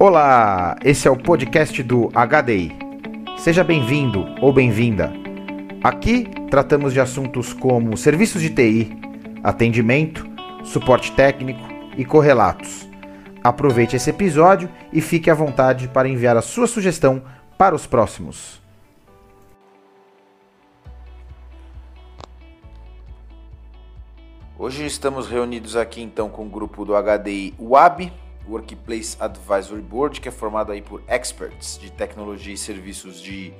Olá, esse é o podcast do HDI. Seja bem-vindo ou bem-vinda. Aqui tratamos de assuntos como serviços de TI, atendimento, suporte técnico e correlatos. Aproveite esse episódio e fique à vontade para enviar a sua sugestão para os próximos. Hoje estamos reunidos aqui então com o grupo do HDI WAB, Workplace Advisory Board, que é formado aí por experts de tecnologia e serviços de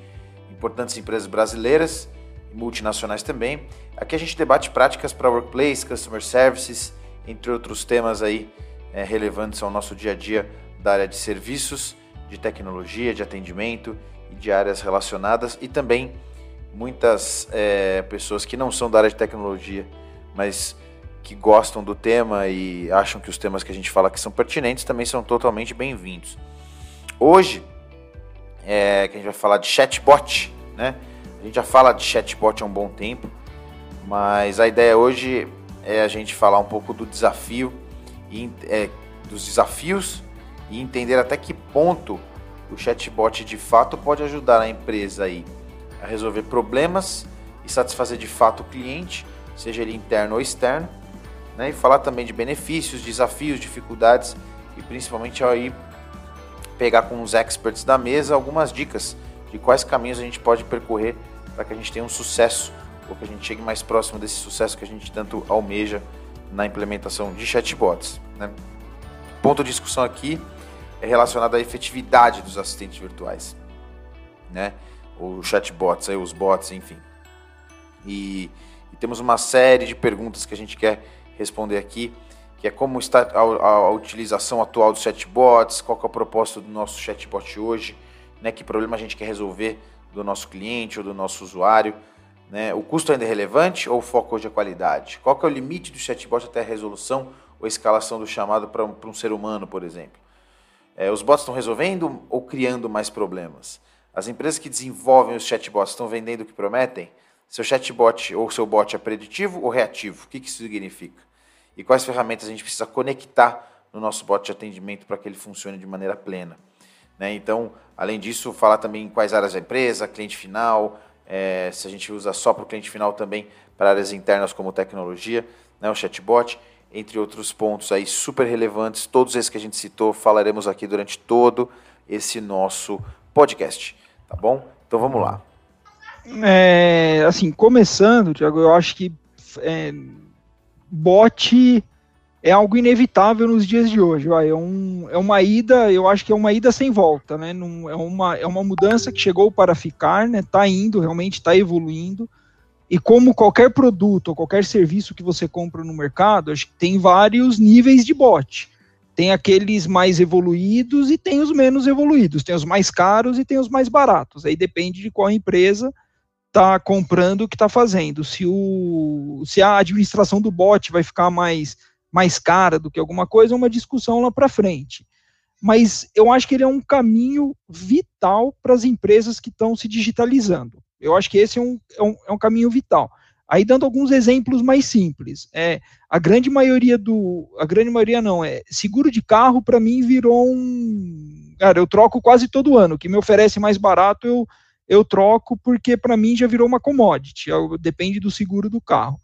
importantes empresas brasileiras e multinacionais também. Aqui a gente debate práticas para workplace, customer services, entre outros temas aí é, relevantes ao nosso dia a dia da área de serviços, de tecnologia, de atendimento e de áreas relacionadas e também muitas é, pessoas que não são da área de tecnologia, mas que gostam do tema e acham que os temas que a gente fala aqui são pertinentes também são totalmente bem-vindos. Hoje, é, que a gente vai falar de chatbot, né? A gente já fala de chatbot há um bom tempo, mas a ideia hoje é a gente falar um pouco do desafio e é, dos desafios e entender até que ponto o chatbot de fato pode ajudar a empresa aí a resolver problemas e satisfazer de fato o cliente, seja ele interno ou externo, né? E falar também de benefícios, desafios, dificuldades e principalmente aí pegar com os experts da mesa algumas dicas de quais caminhos a gente pode percorrer para que a gente tenha um sucesso ou que a gente chegue mais próximo desse sucesso que a gente tanto almeja na implementação de chatbots. Né? Ponto de discussão aqui é relacionado à efetividade dos assistentes virtuais, né? Ou chatbots, aí, os bots, enfim. E, e temos uma série de perguntas que a gente quer responder aqui, que é como está a, a, a utilização atual dos chatbots, qual é o propósito do nosso chatbot hoje, né, que problema a gente quer resolver do nosso cliente ou do nosso usuário, né, o custo ainda é relevante ou o foco hoje é qualidade? Qual é o limite do chatbot até a resolução ou escalação do chamado para um, um, ser humano, por exemplo? É, os bots estão resolvendo ou criando mais problemas? As empresas que desenvolvem os chatbots estão vendendo o que prometem? Seu chatbot ou seu bot é preditivo ou reativo? O que, que isso significa? E quais ferramentas a gente precisa conectar no nosso bot de atendimento para que ele funcione de maneira plena. Né? Então, além disso, falar também em quais áreas da empresa, cliente final, é, se a gente usa só para o cliente final também para áreas internas como tecnologia, né, o chatbot, entre outros pontos aí super relevantes, todos esses que a gente citou, falaremos aqui durante todo esse nosso podcast, tá bom? Então vamos lá. É, assim, começando, Tiago, eu acho que é, bot é algo inevitável nos dias de hoje. É, um, é uma ida, eu acho que é uma ida sem volta, né? É, uma, é uma mudança que chegou para ficar, né? Está indo, realmente está evoluindo. E como qualquer produto ou qualquer serviço que você compra no mercado, acho que tem vários níveis de bot. Tem aqueles mais evoluídos e tem os menos evoluídos. Tem os mais caros e tem os mais baratos. Aí depende de qual empresa está comprando o que está fazendo. Se, o, se a administração do bot vai ficar mais, mais cara do que alguma coisa, é uma discussão lá para frente. Mas eu acho que ele é um caminho vital para as empresas que estão se digitalizando. Eu acho que esse é um, é um, é um caminho vital. Aí dando alguns exemplos mais simples, é a grande maioria do, a grande maioria não é seguro de carro para mim virou um, cara, eu troco quase todo ano, o que me oferece mais barato eu eu troco porque para mim já virou uma commodity, depende do seguro do carro.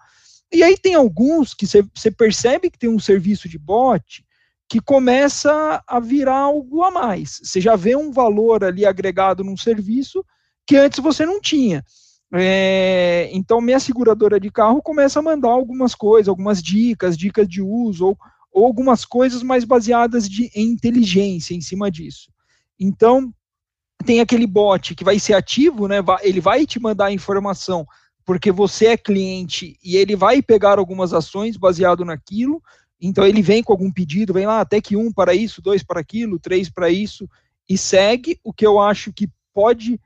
E aí tem alguns que você percebe que tem um serviço de bot que começa a virar algo a mais. Você já vê um valor ali agregado num serviço que antes você não tinha. É, então, minha seguradora de carro começa a mandar algumas coisas, algumas dicas, dicas de uso, ou, ou algumas coisas mais baseadas de, em inteligência em cima disso. Então, tem aquele bot que vai ser ativo, né? Ele vai te mandar informação porque você é cliente e ele vai pegar algumas ações baseado naquilo. Então ele vem com algum pedido, vem lá até que um para isso, dois para aquilo, três para isso e segue. O que eu acho que pode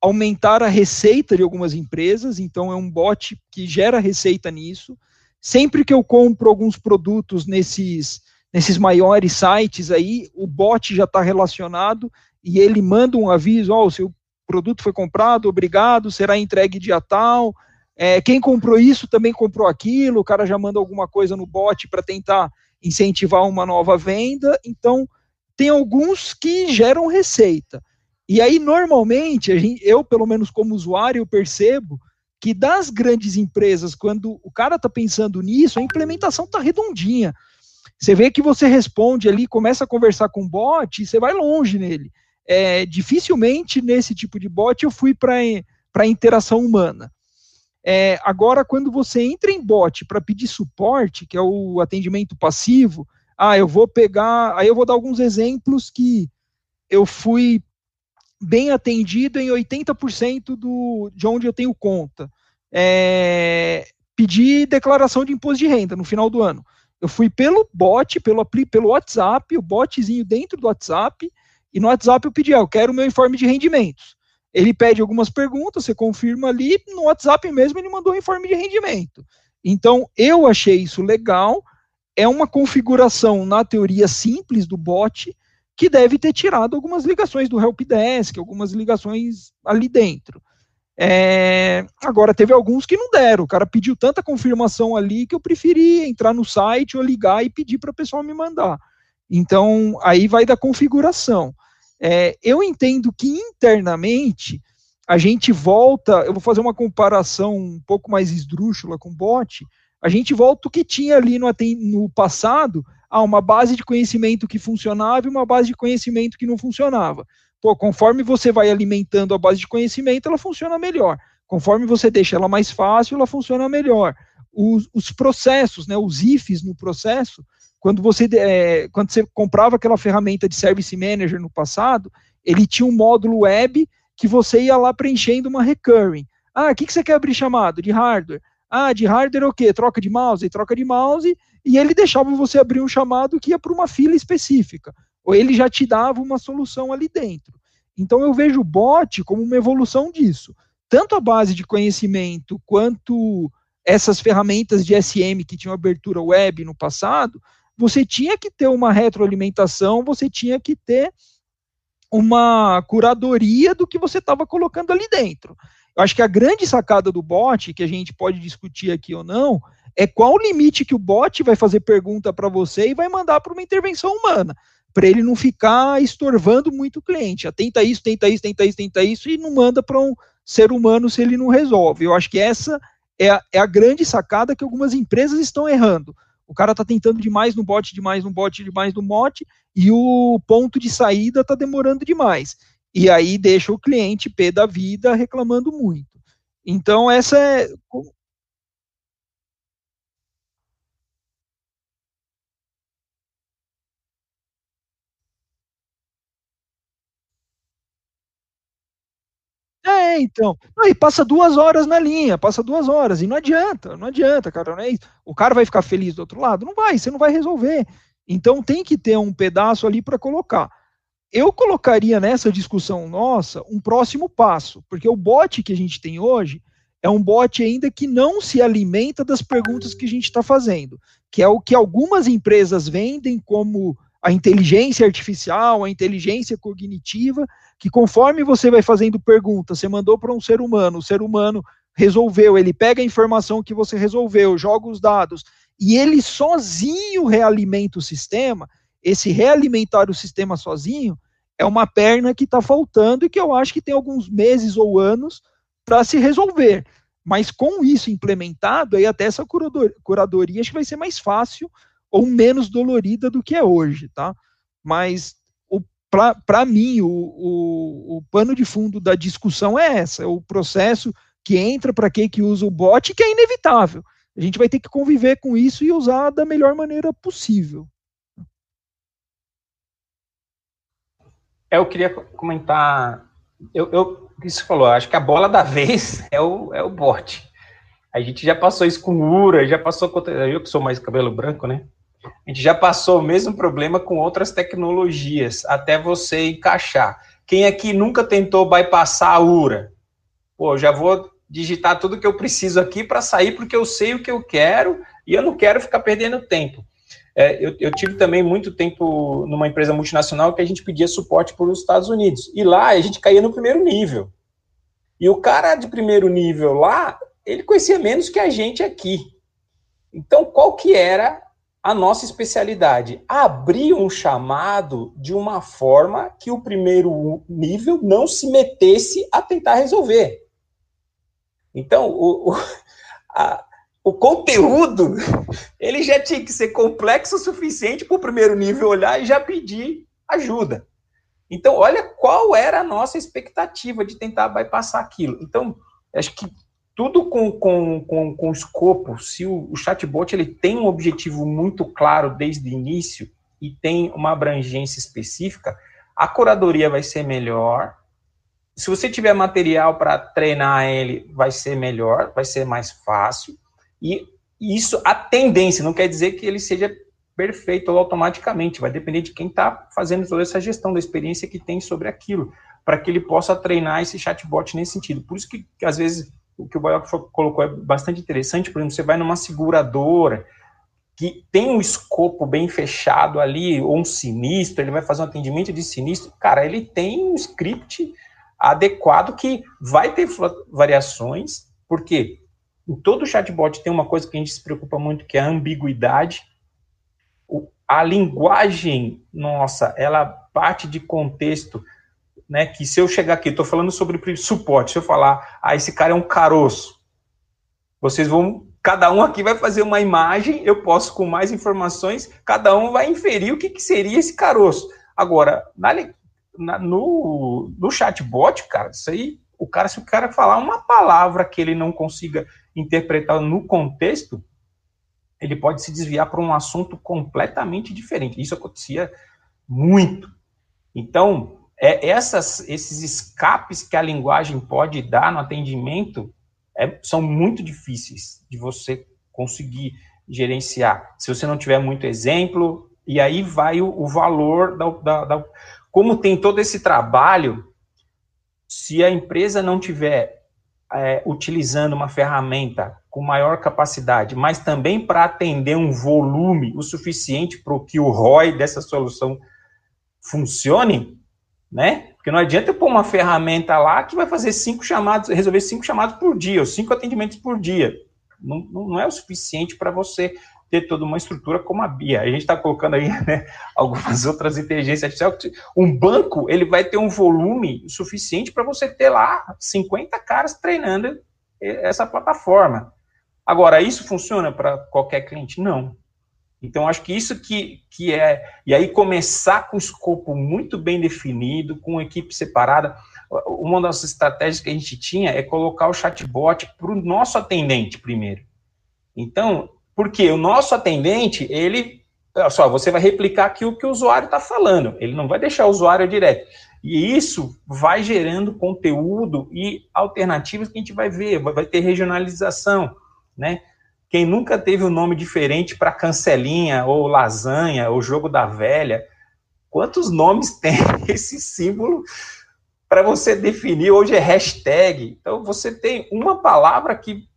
aumentar a receita de algumas empresas. Então é um bot que gera receita nisso. Sempre que eu compro alguns produtos nesses nesses maiores sites aí, o bot já está relacionado e ele manda um aviso, ó, oh, o seu produto foi comprado, obrigado, será entregue dia tal, é, quem comprou isso também comprou aquilo, o cara já manda alguma coisa no bot para tentar incentivar uma nova venda, então tem alguns que geram receita. E aí, normalmente, gente, eu, pelo menos como usuário, percebo que das grandes empresas, quando o cara está pensando nisso, a implementação está redondinha. Você vê que você responde ali, começa a conversar com o bot você vai longe nele. É, dificilmente nesse tipo de bot eu fui para a interação humana. É, agora, quando você entra em bot para pedir suporte, que é o atendimento passivo, ah, eu vou pegar, aí eu vou dar alguns exemplos que eu fui bem atendido em 80% do, de onde eu tenho conta. É, pedir declaração de imposto de renda no final do ano. Eu fui pelo bot, pelo, pelo WhatsApp, o botzinho dentro do WhatsApp, e no WhatsApp eu pedi, ah, eu quero o meu informe de rendimentos. Ele pede algumas perguntas, você confirma ali, no WhatsApp mesmo ele mandou o informe de rendimento. Então, eu achei isso legal, é uma configuração, na teoria, simples do bot, que deve ter tirado algumas ligações do helpdesk, algumas ligações ali dentro. É, agora, teve alguns que não deram. O cara pediu tanta confirmação ali que eu preferi entrar no site ou ligar e pedir para o pessoal me mandar. Então, aí vai da configuração. É, eu entendo que internamente a gente volta. Eu vou fazer uma comparação um pouco mais esdrúxula com o bot. A gente volta o que tinha ali no, no passado, a uma base de conhecimento que funcionava e uma base de conhecimento que não funcionava. Pô, conforme você vai alimentando a base de conhecimento, ela funciona melhor. Conforme você deixa ela mais fácil, ela funciona melhor. Os, os processos, né, os ifs no processo, quando você, é, quando você comprava aquela ferramenta de Service Manager no passado, ele tinha um módulo web que você ia lá preenchendo uma recurring. Ah, o que, que você quer abrir chamado? De hardware. Ah, de hardware é o quê? Troca de mouse? Troca de mouse, e ele deixava você abrir um chamado que ia para uma fila específica ou ele já te dava uma solução ali dentro. Então eu vejo o bot como uma evolução disso. Tanto a base de conhecimento quanto essas ferramentas de SM que tinham abertura web no passado, você tinha que ter uma retroalimentação, você tinha que ter uma curadoria do que você estava colocando ali dentro. Eu acho que a grande sacada do bot, que a gente pode discutir aqui ou não, é qual o limite que o bot vai fazer pergunta para você e vai mandar para uma intervenção humana para ele não ficar estorvando muito o cliente. Ah, tenta isso, tenta isso, tenta isso, tenta isso, e não manda para um ser humano se ele não resolve. Eu acho que essa é a, é a grande sacada que algumas empresas estão errando. O cara está tentando demais no bot, demais no bot, demais no bot, e o ponto de saída está demorando demais. E aí deixa o cliente pé da vida reclamando muito. Então, essa é. É, então. e passa duas horas na linha, passa duas horas, e não adianta, não adianta, cara. Não é isso. O cara vai ficar feliz do outro lado? Não vai, você não vai resolver. Então tem que ter um pedaço ali para colocar. Eu colocaria nessa discussão nossa um próximo passo, porque o bot que a gente tem hoje é um bot ainda que não se alimenta das perguntas que a gente está fazendo, que é o que algumas empresas vendem como a inteligência artificial, a inteligência cognitiva, que conforme você vai fazendo perguntas, você mandou para um ser humano, o ser humano resolveu, ele pega a informação que você resolveu, joga os dados, e ele sozinho realimenta o sistema, esse realimentar o sistema sozinho é uma perna que está faltando e que eu acho que tem alguns meses ou anos para se resolver. Mas com isso implementado, aí até essa curadoria acho que vai ser mais fácil ou menos dolorida do que é hoje, tá? Mas para mim, o, o, o, pano de fundo da discussão é essa, é o processo que entra para quem que usa o bot, que é inevitável. A gente vai ter que conviver com isso e usar da melhor maneira possível. É, eu queria comentar, eu, eu isso falou, acho que a bola da vez é o, é o bot. A gente já passou isso com Ura, já passou com, eu que sou mais cabelo branco, né? A gente já passou o mesmo problema com outras tecnologias, até você encaixar. Quem aqui nunca tentou bypassar a URA? Pô, já vou digitar tudo que eu preciso aqui para sair, porque eu sei o que eu quero e eu não quero ficar perdendo tempo. É, eu, eu, tive também muito tempo numa empresa multinacional que a gente pedia suporte para os Estados Unidos. E lá a gente caía no primeiro nível. E o cara de primeiro nível lá, ele conhecia menos que a gente aqui. Então, qual que era a nossa especialidade? Abrir um chamado de uma forma que o primeiro nível não se metesse a tentar resolver. Então, o, o, a, o conteúdo ele já tinha que ser complexo o suficiente para o primeiro nível olhar e já pedir ajuda. Então, olha qual era a nossa expectativa de tentar bypassar aquilo. Então, acho que tudo com, com, com, com escopo, se o, o chatbot ele tem um objetivo muito claro desde o início e tem uma abrangência específica, a curadoria vai ser melhor. Se você tiver material para treinar ele, vai ser melhor, vai ser mais fácil. E isso, a tendência, não quer dizer que ele seja perfeito automaticamente, vai depender de quem está fazendo toda essa gestão da experiência que tem sobre aquilo, para que ele possa treinar esse chatbot nesse sentido. Por isso que, às vezes, o que o Baioc colocou é bastante interessante, por exemplo, você vai numa seguradora, que tem um escopo bem fechado ali, ou um sinistro, ele vai fazer um atendimento de sinistro, cara, ele tem um script adequado que vai ter variações, porque em todo chatbot tem uma coisa que a gente se preocupa muito, que é a ambiguidade, a linguagem nossa, ela parte de contexto, né? Que se eu chegar aqui, estou falando sobre suporte, se eu falar, ah, esse cara é um caroço, vocês vão, cada um aqui vai fazer uma imagem, eu posso com mais informações, cada um vai inferir o que, que seria esse caroço. Agora, na, na, no, no chatbot, cara, isso aí, o cara, se o cara falar uma palavra que ele não consiga interpretar no contexto, ele pode se desviar para um assunto completamente diferente. Isso acontecia muito. Então, é, essas, esses escapes que a linguagem pode dar no atendimento é, são muito difíceis de você conseguir gerenciar. Se você não tiver muito exemplo, e aí vai o, o valor da, da, da. Como tem todo esse trabalho, se a empresa não tiver é, utilizando uma ferramenta com maior capacidade, mas também para atender um volume o suficiente para que o ROI dessa solução funcione, né? Porque não adianta eu pôr uma ferramenta lá que vai fazer cinco chamados, resolver cinco chamados por dia, ou cinco atendimentos por dia. Não, não é o suficiente para você ter toda uma estrutura como a BIA. A gente está colocando aí né, algumas outras inteligências artificiais. Um banco ele vai ter um volume suficiente para você ter lá 50 caras treinando essa plataforma. Agora, isso funciona para qualquer cliente? Não. Então, acho que isso que, que é. E aí, começar com escopo muito bem definido, com equipe separada. Uma das estratégias que a gente tinha é colocar o chatbot para o nosso atendente primeiro. Então, porque o nosso atendente, ele, olha só, você vai replicar aqui o que o usuário está falando, ele não vai deixar o usuário direto. E isso vai gerando conteúdo e alternativas que a gente vai ver, vai ter regionalização, né? Quem nunca teve um nome diferente para cancelinha, ou lasanha, ou jogo da velha, quantos nomes tem esse símbolo para você definir? Hoje é hashtag. Então, você tem uma palavra que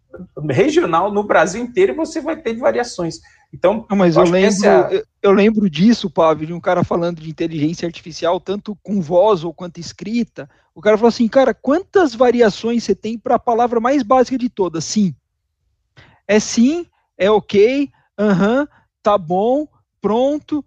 regional no Brasil inteiro você vai ter variações. Então, Não, mas eu lembro, é... eu lembro disso, Pablo, de um cara falando de inteligência artificial, tanto com voz ou quanto escrita. O cara falou assim, cara, quantas variações você tem para a palavra mais básica de todas? Sim. É sim, é ok, aham, uh -huh, tá bom, pronto,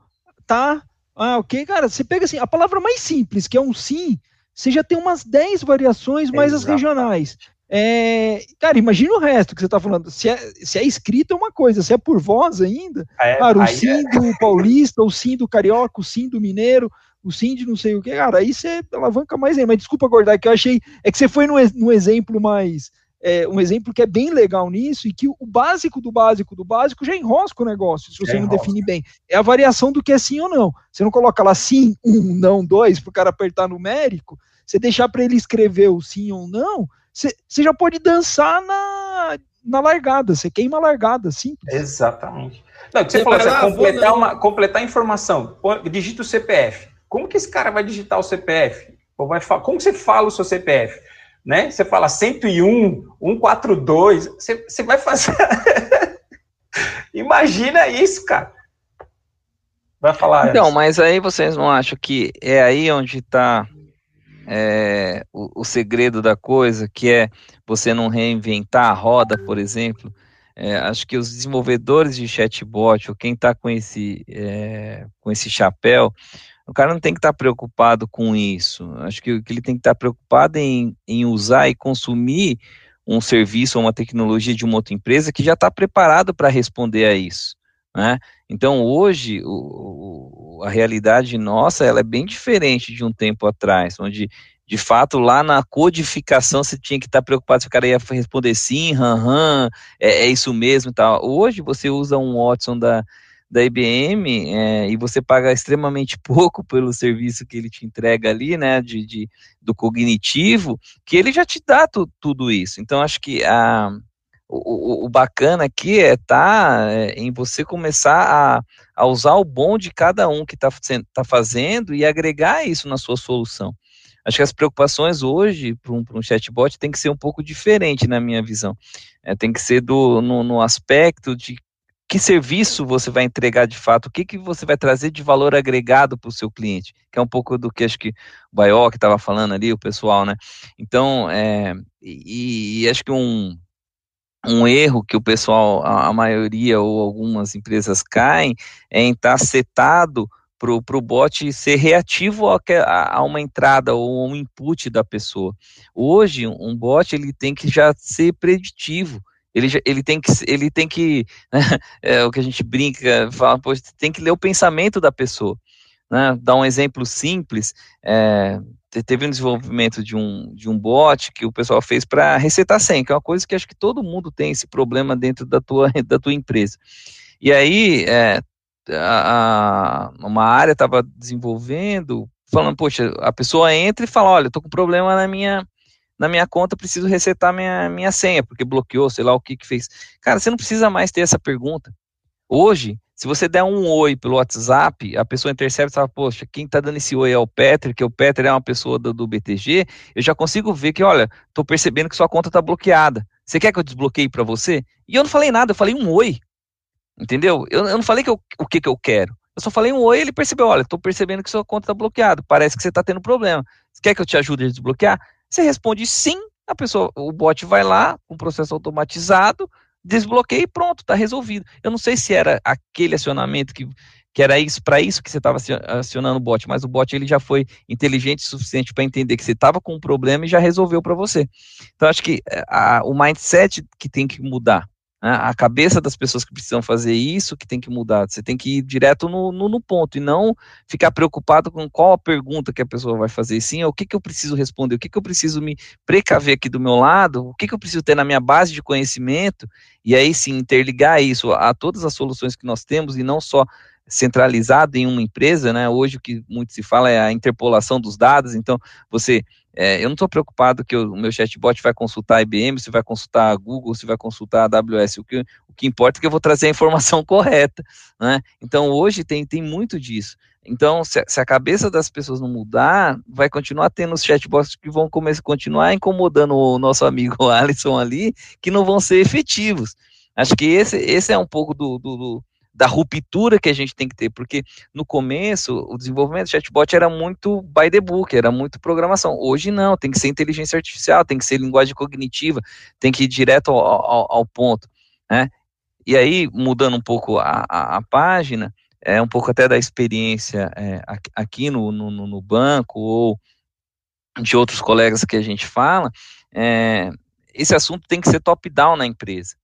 tá, ah, ok, cara, você pega assim, a palavra mais simples, que é um sim, você já tem umas 10 variações mais as regionais. É, cara, imagina o resto que você está falando. Se é, se é escrito é uma coisa, se é por voz ainda, é, cara, o sim é. do paulista, o sim do carioca, o sim do mineiro, o sim de não sei o que, cara, aí você alavanca mais ainda. Mas desculpa, Gordar, que eu achei. É que você foi no, no exemplo mais. É, um exemplo que é bem legal nisso e que o básico do básico do básico já enrosca o negócio, se você não define bem. É a variação do que é sim ou não. Você não coloca lá sim, um, não, dois, para o cara apertar numérico, você deixar para ele escrever o sim ou não você já pode dançar na, na largada, você queima a largada, simples. Exatamente. Não, que você, você falou, você completar, uma, completar a informação, digita o CPF. Como que esse cara vai digitar o CPF? Ou vai, como você fala o seu CPF? Né? Você fala 101, 142, você, você vai fazer. Imagina isso, cara. Vai falar. Então, mas aí vocês não acham que é aí onde está é, o, o, segredo da coisa, que é você não reinventar a roda, por exemplo. é, acho que os desenvolvedores de chatbot, ou quem está com esse, é, com esse chapéu, o cara não tem que estar tá preocupado com isso. Acho que, ele tem que estar tá preocupado em, em usar e consumir um serviço ou uma tecnologia de uma outra empresa que já está preparado para responder a isso. Né? Então, hoje, o, o, a realidade nossa ela é bem diferente de um tempo atrás, onde, de fato, lá na codificação você tinha que estar preocupado se o cara ia responder sim, hum, é, é isso mesmo e tal. Hoje, você usa um Watson da, da IBM é, e você paga extremamente pouco pelo serviço que ele te entrega ali, né, de, de do cognitivo, que ele já te dá tu, tudo isso. Então, acho que a o, o, bacana aqui é tá é, em você começar a, a, usar o bom de cada um que está tá fazendo e agregar isso na sua solução. Acho que as preocupações hoje para um, um, chatbot tem que ser um pouco diferente na minha visão. É, tem que ser do, no, no, aspecto de que serviço você vai entregar de fato, o que, que você vai trazer de valor agregado para o seu cliente, que é um pouco do que acho que o Baió que estava falando ali, o pessoal, né? Então, é, e, e acho que um, um erro que o pessoal, a, a maioria ou algumas empresas caem, é em estar tá setado para o bot ser reativo a, a, uma entrada ou um input da pessoa. Hoje, um bot ele tem que já ser preditivo. Ele, ele tem que, ele tem que é o que a gente brinca, fala, pô, tem que ler o pensamento da pessoa. Né? Dar um exemplo simples, é, teve um desenvolvimento de um, de um bot que o pessoal fez para resetar senha, que é uma coisa que acho que todo mundo tem esse problema dentro da tua, da tua empresa. E aí, é, a, a, uma área estava desenvolvendo, falando, poxa, a pessoa entra e fala, olha, estou com problema na minha na minha conta, preciso resetar minha, minha senha, porque bloqueou, sei lá o que que fez. Cara, você não precisa mais ter essa pergunta. Hoje, se você der um oi pelo WhatsApp, a pessoa intercepta e fala, poxa, quem está dando esse oi é o Petri, que o Petri é uma pessoa do, do BTG, eu já consigo ver que, olha, estou percebendo que sua conta está bloqueada. Você quer que eu desbloqueie para você? E eu não falei nada, eu falei um oi. Entendeu? Eu, eu não falei que eu, o que, que eu quero. Eu só falei um oi ele percebeu, olha, estou percebendo que sua conta está bloqueada, parece que você está tendo problema. Você quer que eu te ajude a desbloquear? Você responde sim, a pessoa, o bot vai lá, um processo automatizado, desbloqueia e pronto, está resolvido. Eu não sei se era aquele acionamento que, que era isso para isso que você estava acionando o bot, mas o bot ele já foi inteligente o suficiente para entender que você estava com um problema e já resolveu para você. Então acho que eh, a, o mindset que tem que mudar. Né? A cabeça das pessoas que precisam fazer isso que tem que mudar. Você tem que ir direto no, no, no, ponto e não ficar preocupado com qual a pergunta que a pessoa vai fazer. Sim, o que, que eu preciso responder, o que, que eu preciso me precaver aqui do meu lado, o que, que eu preciso ter na minha base de conhecimento, e aí sim interligar isso a todas as soluções que nós temos e não só centralizado em uma empresa, né? Hoje o que muito se fala é a interpolação dos dados, então você é, eu não estou preocupado que o meu chatbot vai consultar a IBM, se vai consultar a Google, se vai consultar a AWS. O que, o que importa é que eu vou trazer a informação correta. Né? Então, hoje tem, tem muito disso. Então, se, se, a cabeça das pessoas não mudar, vai continuar tendo os chatbots que vão começar, continuar incomodando o nosso amigo Alisson ali, que não vão ser efetivos. Acho que esse, esse é um pouco do, do, do da ruptura que a gente tem que ter, porque no começo o desenvolvimento do chatbot era muito by the book, era muito programação. Hoje não, tem que ser inteligência artificial, tem que ser linguagem cognitiva, tem que ir direto ao, ao, ao ponto, né? E aí, mudando um pouco a, a, a, página, é um pouco até da experiência é, aqui no, no, no, banco ou de outros colegas que a gente fala, é, esse assunto tem que ser top-down na empresa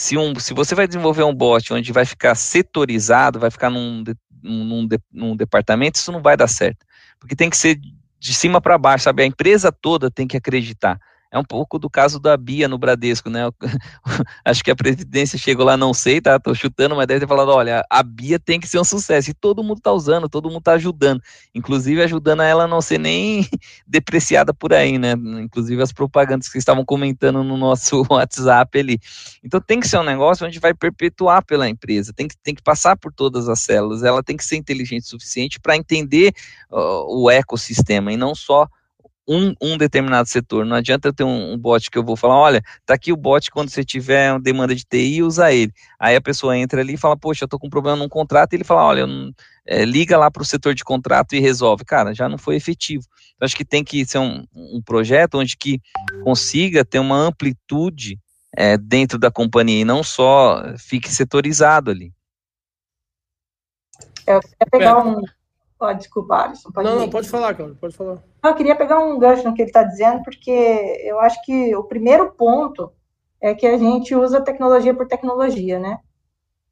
se, um, se você vai desenvolver um bot onde vai ficar setorizado, vai ficar num, num, num departamento, isso não vai dar certo. Porque tem que ser de cima para baixo, sabe? A empresa toda tem que acreditar. É um pouco do caso da Bia no Bradesco, né? Acho que a presidência chegou lá, não sei, tá? Tô chutando, mas deve ter falado: olha, a Bia tem que ser um sucesso. E todo mundo tá usando, todo mundo tá ajudando. Inclusive ajudando a ela a não ser nem depreciada por aí, né? Inclusive as propagandas que estavam comentando no nosso WhatsApp ali. Então tem que ser um negócio onde vai perpetuar pela empresa, tem que, tem que passar por todas as células, ela tem que ser inteligente o suficiente para entender uh, o ecossistema e não só um, um determinado setor. Não adianta eu ter um, um, bot que eu vou falar, olha, tá aqui o bot, quando você tiver uma demanda de TI, usa ele. Aí a pessoa entra ali e fala, poxa, eu tô com um problema num contrato, e ele fala, olha, não, é, liga lá para o setor de contrato e resolve. Cara, já não foi efetivo. Então, acho que tem que ser um, um projeto onde que consiga ter uma amplitude é, dentro da companhia e não só fique setorizado ali. Eu queria pegar um. Oh, desculpa, Alisson. Pode não, não, pode falar, cara, pode falar. Eu queria pegar um gancho no que ele está dizendo, porque eu acho que o primeiro ponto é que a gente usa tecnologia por tecnologia, né?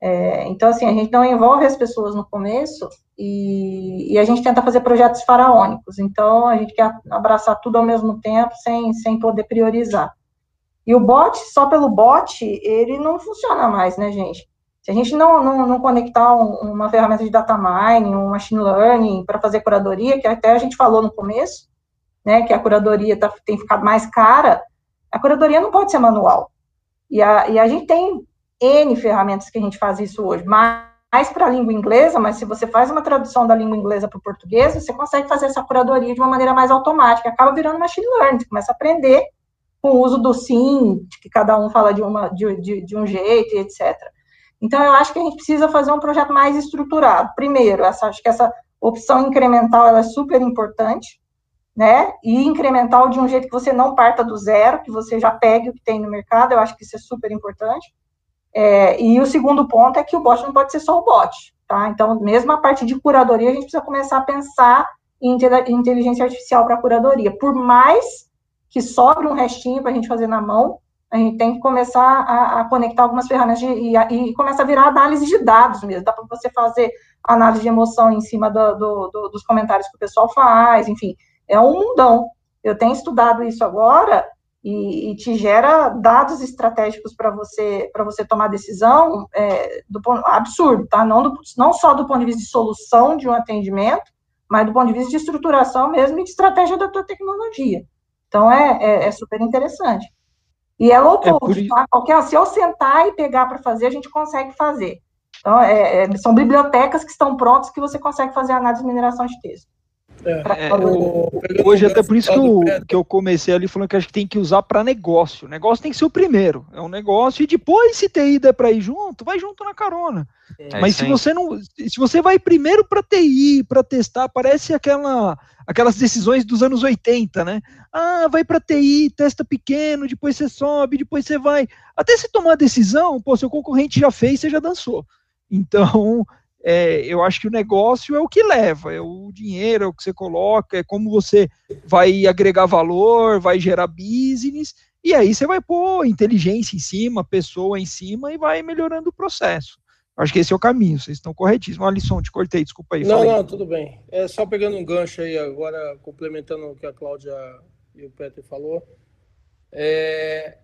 É, então, assim, a gente não envolve as pessoas no começo e, e, a gente tenta fazer projetos faraônicos. Então, a gente quer abraçar tudo ao mesmo tempo, sem, sem poder priorizar. E o bot, só pelo bot, ele não funciona mais, né, gente? Se a gente não, não, não conectar um, uma ferramenta de data mining, um machine learning para fazer curadoria, que até a gente falou no começo, né, que a curadoria tá, tem ficado mais cara, a curadoria não pode ser manual. E a, e a gente tem N ferramentas que a gente faz isso hoje, mais para a língua inglesa, mas se você faz uma tradução da língua inglesa para o português, você consegue fazer essa curadoria de uma maneira mais automática, acaba virando machine learning, você começa a aprender com o uso do sim, que cada um fala de, uma, de, de, de um jeito, etc. Então, eu acho que a gente precisa fazer um projeto mais estruturado. Primeiro, essa, acho que essa opção incremental é super importante, né? E incremental de um jeito que você não parta do zero, que você já pegue o que tem no mercado, eu acho que isso é super importante. É, e o segundo ponto é que o bot não pode ser só o bot, tá? Então, mesmo a parte de curadoria, a gente precisa começar a pensar em inteligência artificial para curadoria. Por mais que sobre um restinho para a gente fazer na mão, a gente tem que começar a, a conectar algumas ferramentas de, e, e começa a virar análise de dados mesmo. Dá para você fazer análise de emoção em cima do, do, do, dos comentários que o pessoal faz, enfim é um mundão. Eu tenho estudado isso agora e, e te gera dados estratégicos para você para você tomar decisão é, do absurdo, tá? Não, do, não só do ponto de vista de solução de um atendimento, mas do ponto de vista de estruturação mesmo e de estratégia da tua tecnologia. Então é, é, é super interessante. E é low code, é tá? Qualquer, se eu sentar e pegar para fazer, a gente consegue fazer. Então, é, é, são bibliotecas que estão prontas que você consegue fazer análise de mineração de texto. É, é hoje, até por isso que eu, que eu comecei ali falando que acho que tem que usar para negócio. O negócio tem que ser o primeiro. É um negócio, e depois, se TI der para ir junto, vai junto na carona. É, Mas se você não. Se você vai primeiro para TI, para testar, parece aquela, aquelas decisões dos anos 80, né? Ah, vai para TI, testa pequeno, depois você sobe, depois você vai. Até se tomar a decisão, pô, seu concorrente já fez, você já dançou. Então, é, eu acho que o negócio é o que leva, é o dinheiro, é o que você coloca, é como você vai agregar valor, vai gerar business, e aí você vai pôr inteligência em cima, pessoa em cima e vai melhorando o processo. Acho que esse é o caminho, vocês estão corretíssimos. Alisson, te cortei, desculpa aí. Não, não, tudo bem. É só pegando um gancho aí agora, complementando o que a Cláudia e o Peter falou. É,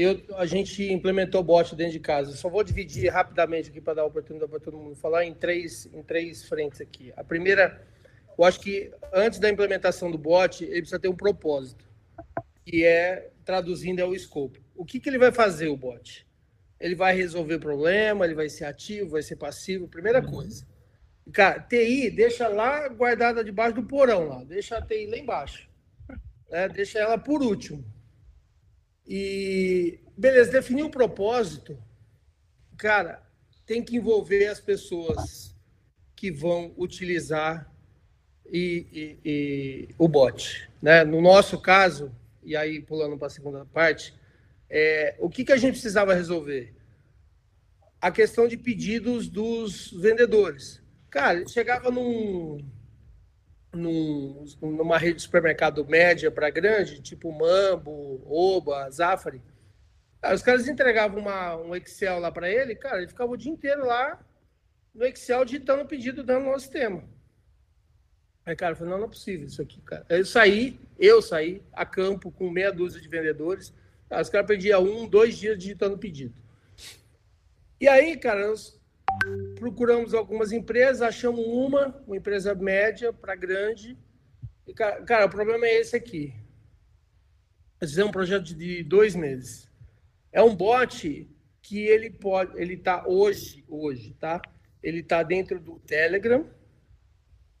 eu, a gente implementou bot dentro de casa. Eu só vou dividir rapidamente aqui para dar oportunidade para todo mundo falar em três, em três frentes aqui. A primeira, eu acho que antes da implementação do bot, ele precisa ter um propósito, que é, traduzindo, é o escopo. O que, que ele vai fazer, o bot? Ele vai resolver o problema, ele vai ser ativo, vai ser passivo, primeira coisa. Cara, TI, deixa lá guardada debaixo do porão lá, deixa a TI lá embaixo. Né? Deixa ela por último e, beleza, definir o propósito, cara, tem que envolver as pessoas que vão utilizar e, e, e o bot. Né? No nosso caso, e aí pulando para a segunda parte, é, o que, que a gente precisava resolver? A questão de pedidos dos vendedores. Cara, chegava num, num, numa rede de supermercado média para grande, tipo Mambo, Oba, Zafari, aí os caras entregavam uma, um Excel lá para ele, cara, ele ficava o dia inteiro lá no Excel digitando o pedido dentro do nosso sistema. Aí, cara, eu falei, não, não é possível isso aqui, cara. Eu saí, eu saí a campo com meia dúzia de vendedores, os caras perdiam um, dois dias digitando o pedido. E aí, cara, procuramos algumas empresas, achamos uma, uma empresa média para grande. E, cara, o problema é esse aqui. Nós fizemos um projeto de dois meses. É um bot que ele pode, ele está hoje, hoje, tá? Ele está dentro do Telegram.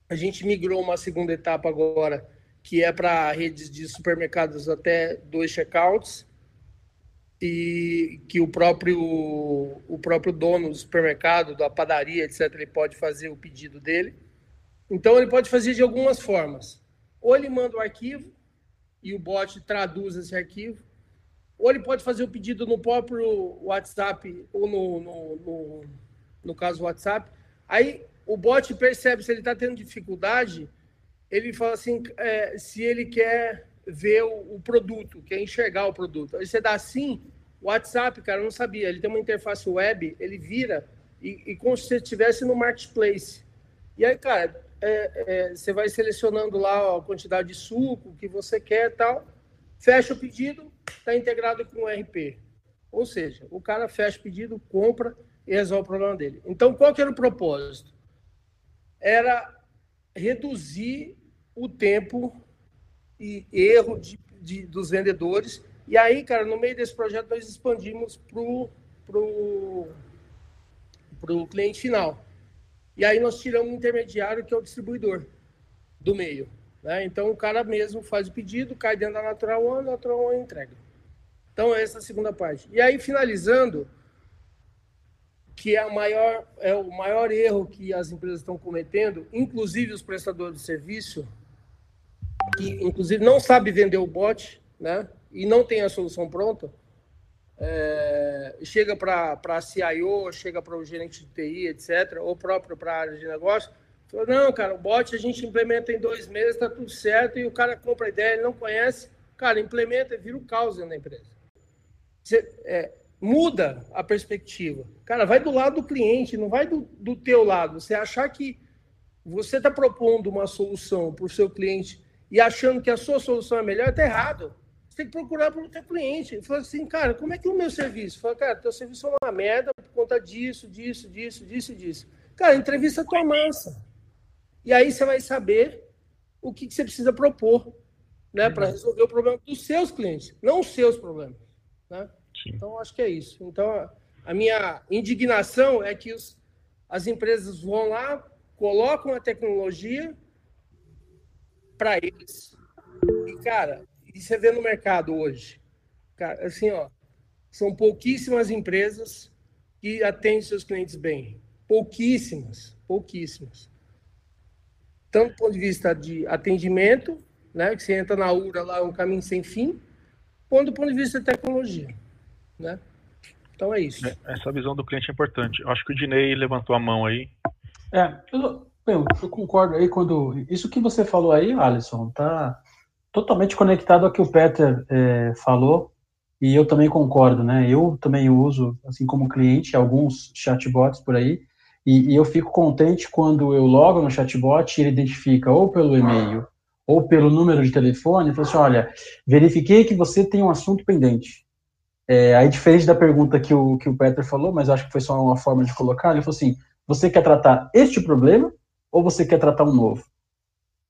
A gente migrou uma segunda etapa agora, que é para redes de supermercados até dois checkouts e que o próprio o próprio dono do supermercado, da padaria, etc, ele pode fazer o pedido dele. Então ele pode fazer de algumas formas. Ou ele manda o arquivo e o bot traduz esse arquivo, ou ele pode fazer o pedido no próprio WhatsApp, ou no, no, no, no caso WhatsApp. Aí o bot percebe se ele está tendo dificuldade, ele fala assim, é, se ele quer ver o, o, produto, quer enxergar o produto. Aí você dá assim, o WhatsApp, cara, eu não sabia, ele tem uma interface web, ele vira e, e como se você estivesse no marketplace. E aí, cara, é, é, você vai selecionando lá a quantidade de suco que você quer tal, fecha o pedido, está integrado com o RP. Ou seja, o cara fecha o pedido, compra e resolve o problema dele. Então, qual que era o propósito? Era reduzir o tempo e erro de, de, dos vendedores. E aí, cara, no meio desse projeto, nós expandimos para o pro, pro cliente final. E aí nós tiramos um intermediário, que é o distribuidor do meio. Né? Então, o cara mesmo faz o pedido, cai dentro da Natural One, a Natural One entrega. Então, essa é a segunda parte. E aí, finalizando, que é, a maior, é o maior erro que as empresas estão cometendo, inclusive os prestadores de serviço, que inclusive não sabe vender o bot, né? E não tem a solução pronta, é, chega para a CIO, chega para o gerente de TI, etc., ou próprio para a área de negócio, fala, não, cara, o bot a gente implementa em dois meses, está tudo certo, e o cara compra a ideia, ele não conhece, cara, implementa e vira o caos da empresa. Você, é, muda a perspectiva. Cara, vai do lado do cliente, não vai do, do teu lado. Você achar que você está propondo uma solução para o seu cliente e achando que a sua solução é melhor, está errado. Você tem que procurar para o teu cliente. Ele fala assim, cara, como é que é o meu serviço? Fala, cara, teu serviço é uma merda por conta disso, disso, disso, disso, disso. Cara, entrevista a tua massa. E aí você vai saber o que, que você precisa propor né, para resolver o problema dos seus clientes, não os seus problemas. Né? Então, acho que é isso. Então, a minha indignação é que os, as empresas vão lá, colocam a tecnologia para eles. E, cara, e você vê no mercado hoje, cara, assim, ó, são pouquíssimas empresas que atendem seus clientes bem. Pouquíssimas, pouquíssimas. Tanto do ponto de vista de atendimento, né, que você entra na URA lá, é um caminho sem fim, quanto do ponto de vista de tecnologia, né? Então é isso. É, essa visão do cliente é importante. Eu acho que o Dinei levantou a mão aí. É, eu, eu, eu, concordo aí quando. Isso que você falou aí, Alisson, tá totalmente conectado ao que o Peter é, falou, e eu também concordo, né? Eu também uso, assim como cliente, alguns chatbots por aí, e, e eu fico contente quando eu logo no chatbot ele identifica ou pelo e-mail ou pelo número de telefone, e fala assim, olha, verifiquei que você tem um assunto pendente. É, aí, diferente da pergunta que o, que o Peter falou, mas acho que foi só uma forma de colocar, ele falou assim, você quer tratar este problema ou você quer tratar um novo?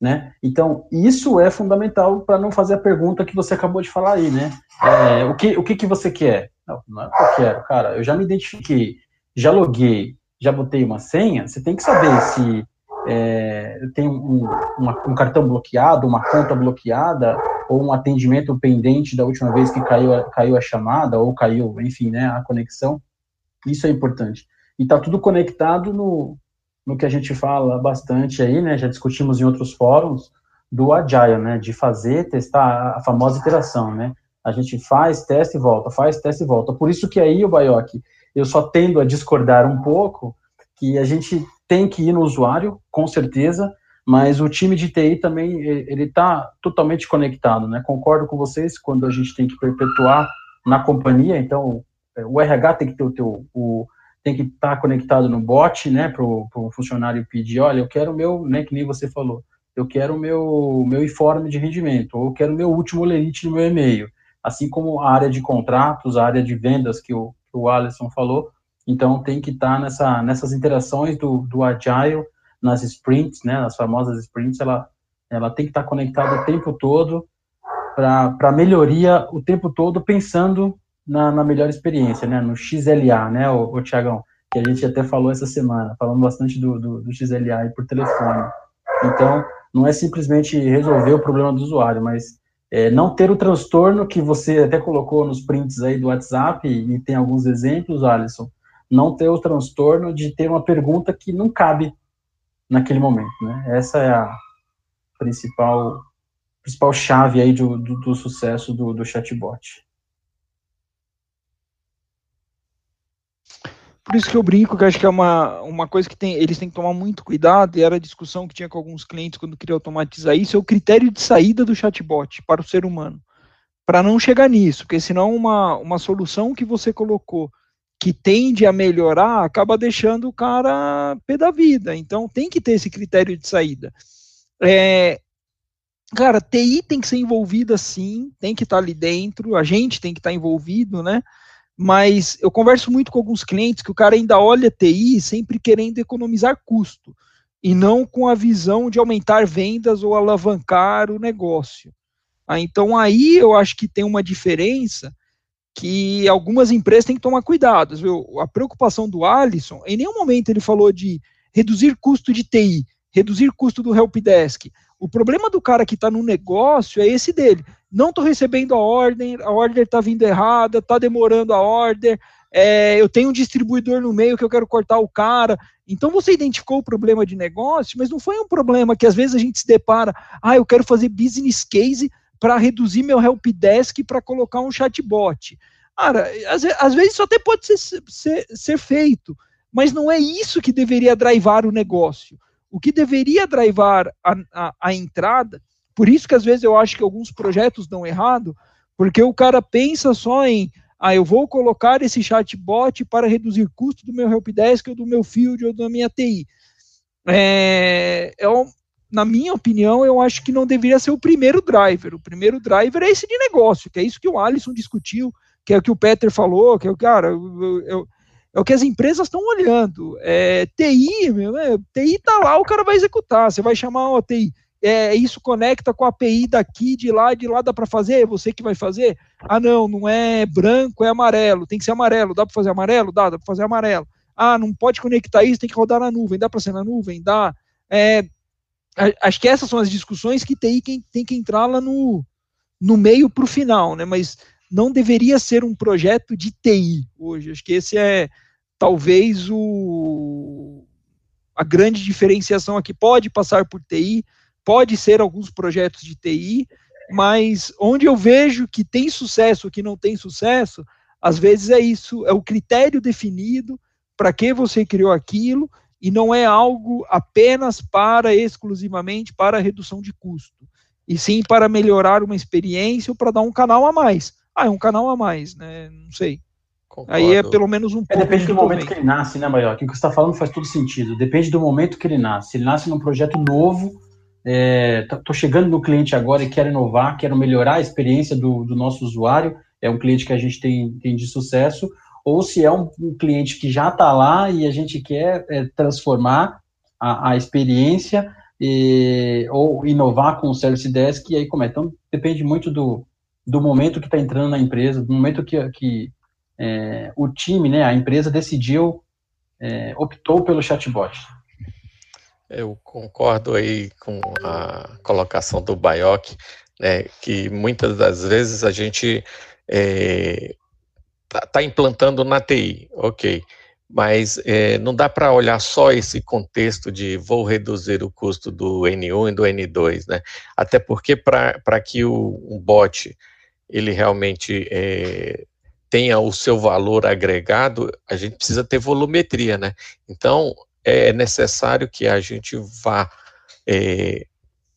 Né? Então, isso é fundamental para não fazer a pergunta que você acabou de falar aí, né? É, o que, o que, que você quer? Não, não é o que eu quero, cara. Eu já me identifiquei, já loguei, já botei uma senha. Você tem que saber se é, tem um, uma, um cartão bloqueado, uma conta bloqueada, ou um atendimento pendente da última vez que caiu, caiu a chamada, ou caiu, enfim, né, a conexão. Isso é importante. E está tudo conectado no, no que a gente fala bastante aí, né? Já discutimos em outros fóruns do agile, né? De fazer, testar a famosa iteração, né? A gente faz, testa e volta, faz, testa e volta. Por isso que aí, o Baioc, eu só tendo a discordar um pouco que a gente tem que ir no usuário, com certeza, mas o time de TI também, ele está totalmente conectado, né? Concordo com vocês quando a gente tem que perpetuar na companhia, então o RH tem que ter o teu, o, tem que estar tá conectado no bot, né, para o funcionário pedir, olha, eu quero o meu, né, que nem você falou, eu quero o meu, meu informe de rendimento, ou eu quero o meu último lerite no meu e-mail, assim como a área de contratos, a área de vendas que o, que o Alisson falou, então tem que estar tá nessa, nessas interações do, do Agile, nas sprints, né, nas famosas sprints, ela, ela tem que estar tá conectada o tempo todo para melhoria o tempo todo, pensando na, na melhor experiência, né? No XLA, né, o, o Tiagão? Que a gente até falou essa semana, falando bastante do, do, do XLA aí por telefone. Então, não é simplesmente resolver o problema do usuário, mas é, não ter o transtorno que você até colocou nos prints aí do WhatsApp, e tem alguns exemplos, Alisson, não ter o transtorno de ter uma pergunta que não cabe naquele momento, né? Essa é a principal, principal chave aí do, do, do sucesso do, do chatbot. Por isso que eu brinco, que acho que é uma, uma coisa que tem, eles têm que tomar muito cuidado, e era a discussão que tinha com alguns clientes quando queria automatizar isso, é o critério de saída do chatbot para o ser humano. Para não chegar nisso, porque senão uma, uma solução que você colocou que tende a melhorar acaba deixando o cara pé da vida. Então tem que ter esse critério de saída. É, cara, TI tem que ser envolvida sim, tem que estar tá ali dentro, a gente tem que estar tá envolvido, né? Mas eu converso muito com alguns clientes que o cara ainda olha TI sempre querendo economizar custo e não com a visão de aumentar vendas ou alavancar o negócio. Ah, então aí eu acho que tem uma diferença que algumas empresas têm que tomar cuidado. Viu? A preocupação do Alisson, em nenhum momento ele falou de reduzir custo de TI, reduzir custo do helpdesk. O problema do cara que está no negócio é esse dele. Não estou recebendo a ordem, a ordem está vindo errada, está demorando a ordem, é, eu tenho um distribuidor no meio que eu quero cortar o cara. Então você identificou o problema de negócio, mas não foi um problema que às vezes a gente se depara, ah, eu quero fazer business case para reduzir meu helpdesk para colocar um chatbot. Cara, às, às, vezes isso até pode ser, ser, ser feito, mas não é isso que deveria drivar o negócio. O que deveria drivar a, a, a entrada, por isso que às vezes eu acho que alguns projetos dão errado, porque o cara pensa só em ah, eu vou colocar esse chatbot para reduzir custo do meu helpdesk ou do meu field ou da minha TI. É, é, na minha opinião, eu acho que não deveria ser o primeiro driver. O primeiro driver é esse de negócio, que é isso que o Alisson discutiu, que é o que o Peter falou, que é o cara, eu, eu, é o que as empresas estão olhando. É, TI, meu, é, TI tá lá, o cara vai executar. Você vai chamar o TI. É, isso conecta com a API daqui, de lá, de lá dá para fazer? É você que vai fazer? Ah, não, não é branco, é amarelo. Tem que ser amarelo. Dá para fazer amarelo? Dá, dá para fazer amarelo. Ah, não pode conectar isso, tem que rodar na nuvem. Dá para ser na nuvem? Dá. É, acho que essas são as discussões que TI tem que entrar lá no, no meio para o final, né? Mas não deveria ser um projeto de TI hoje. Acho que esse é talvez o a grande diferenciação aqui. Pode passar por TI, pode ser alguns projetos de TI, mas onde eu vejo que tem sucesso, que não tem sucesso, às vezes é isso, é o critério definido para que você criou aquilo e não é algo apenas para exclusivamente para redução de custo, e sim para melhorar uma experiência ou para dar um canal a mais. Ah, é um canal a mais, né? Não sei. Concordo. Aí é pelo menos um é, pouco. É, depende do momento que ele nasce, né, Maior? O que você está falando faz todo sentido. Depende do momento que ele nasce. Se ele nasce num projeto novo, é, tô chegando no cliente agora e quero inovar, quero melhorar a experiência do, do nosso usuário, é um cliente que a gente tem, tem de sucesso, ou se é um, um cliente que já está lá e a gente quer é, transformar a, a experiência e, ou inovar com o Service Desk, e aí como é? Então, depende muito do, do momento que está entrando na empresa, do momento que, que é, o time, né, a empresa decidiu, é, optou pelo chatbot. Eu concordo aí com a colocação do Baioc, né, que muitas das vezes a gente é, tá, tá, implantando na TI, ok, mas é, não dá para olhar só esse contexto de vou reduzir o custo do N1 e do N2, né? Até porque para que o, um bot ele realmente é, tenha o seu valor agregado, a gente precisa ter volumetria, né? Então é necessário que a gente vá é,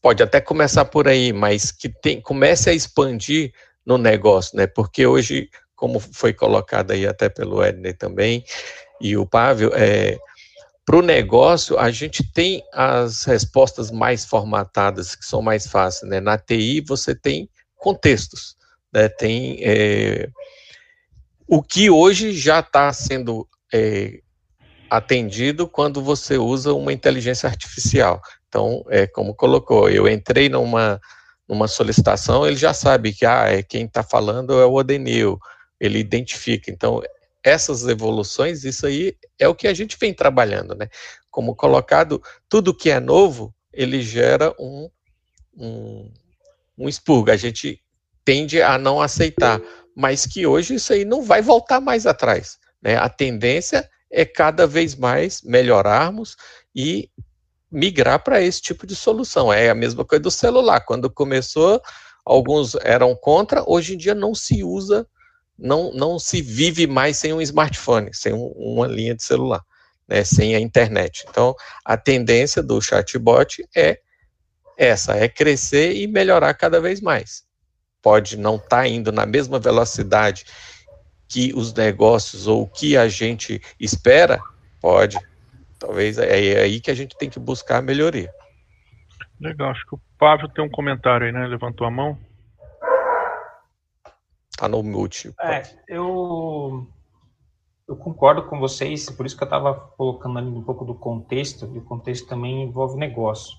pode até começar por aí, mas que tem, comece a expandir no negócio, né? Porque hoje como foi colocado aí até pelo Edney também, e o Pavel, é, para o negócio, a gente tem as respostas mais formatadas, que são mais fáceis. Né? Na TI, você tem contextos, né? tem é, o que hoje já está sendo é, atendido quando você usa uma inteligência artificial. Então, é como colocou, eu entrei numa, numa solicitação, ele já sabe que ah, é, quem está falando é o Odenil, ele identifica. Então, essas evoluções, isso aí é o que a gente vem trabalhando, né? Como colocado, tudo que é novo, ele gera um, um, um expurgo. A gente tende a não aceitar, mas que hoje isso aí não vai voltar mais atrás. Né? A tendência é cada vez mais melhorarmos e migrar para esse tipo de solução. É a mesma coisa do celular. Quando começou, alguns eram contra, hoje em dia não se usa não, não se vive mais sem um smartphone, sem um, uma linha de celular, né, sem a internet. Então, a tendência do chatbot é essa, é crescer e melhorar cada vez mais. Pode não estar tá indo na mesma velocidade que os negócios ou o que a gente espera, pode. Talvez é, é aí que a gente tem que buscar a melhoria. Legal, acho que o Pablo tem um comentário aí, né? Levantou a mão. Tá no mute. É, eu, eu concordo com vocês, por isso que eu estava colocando ali um pouco do contexto, e o contexto também envolve negócio.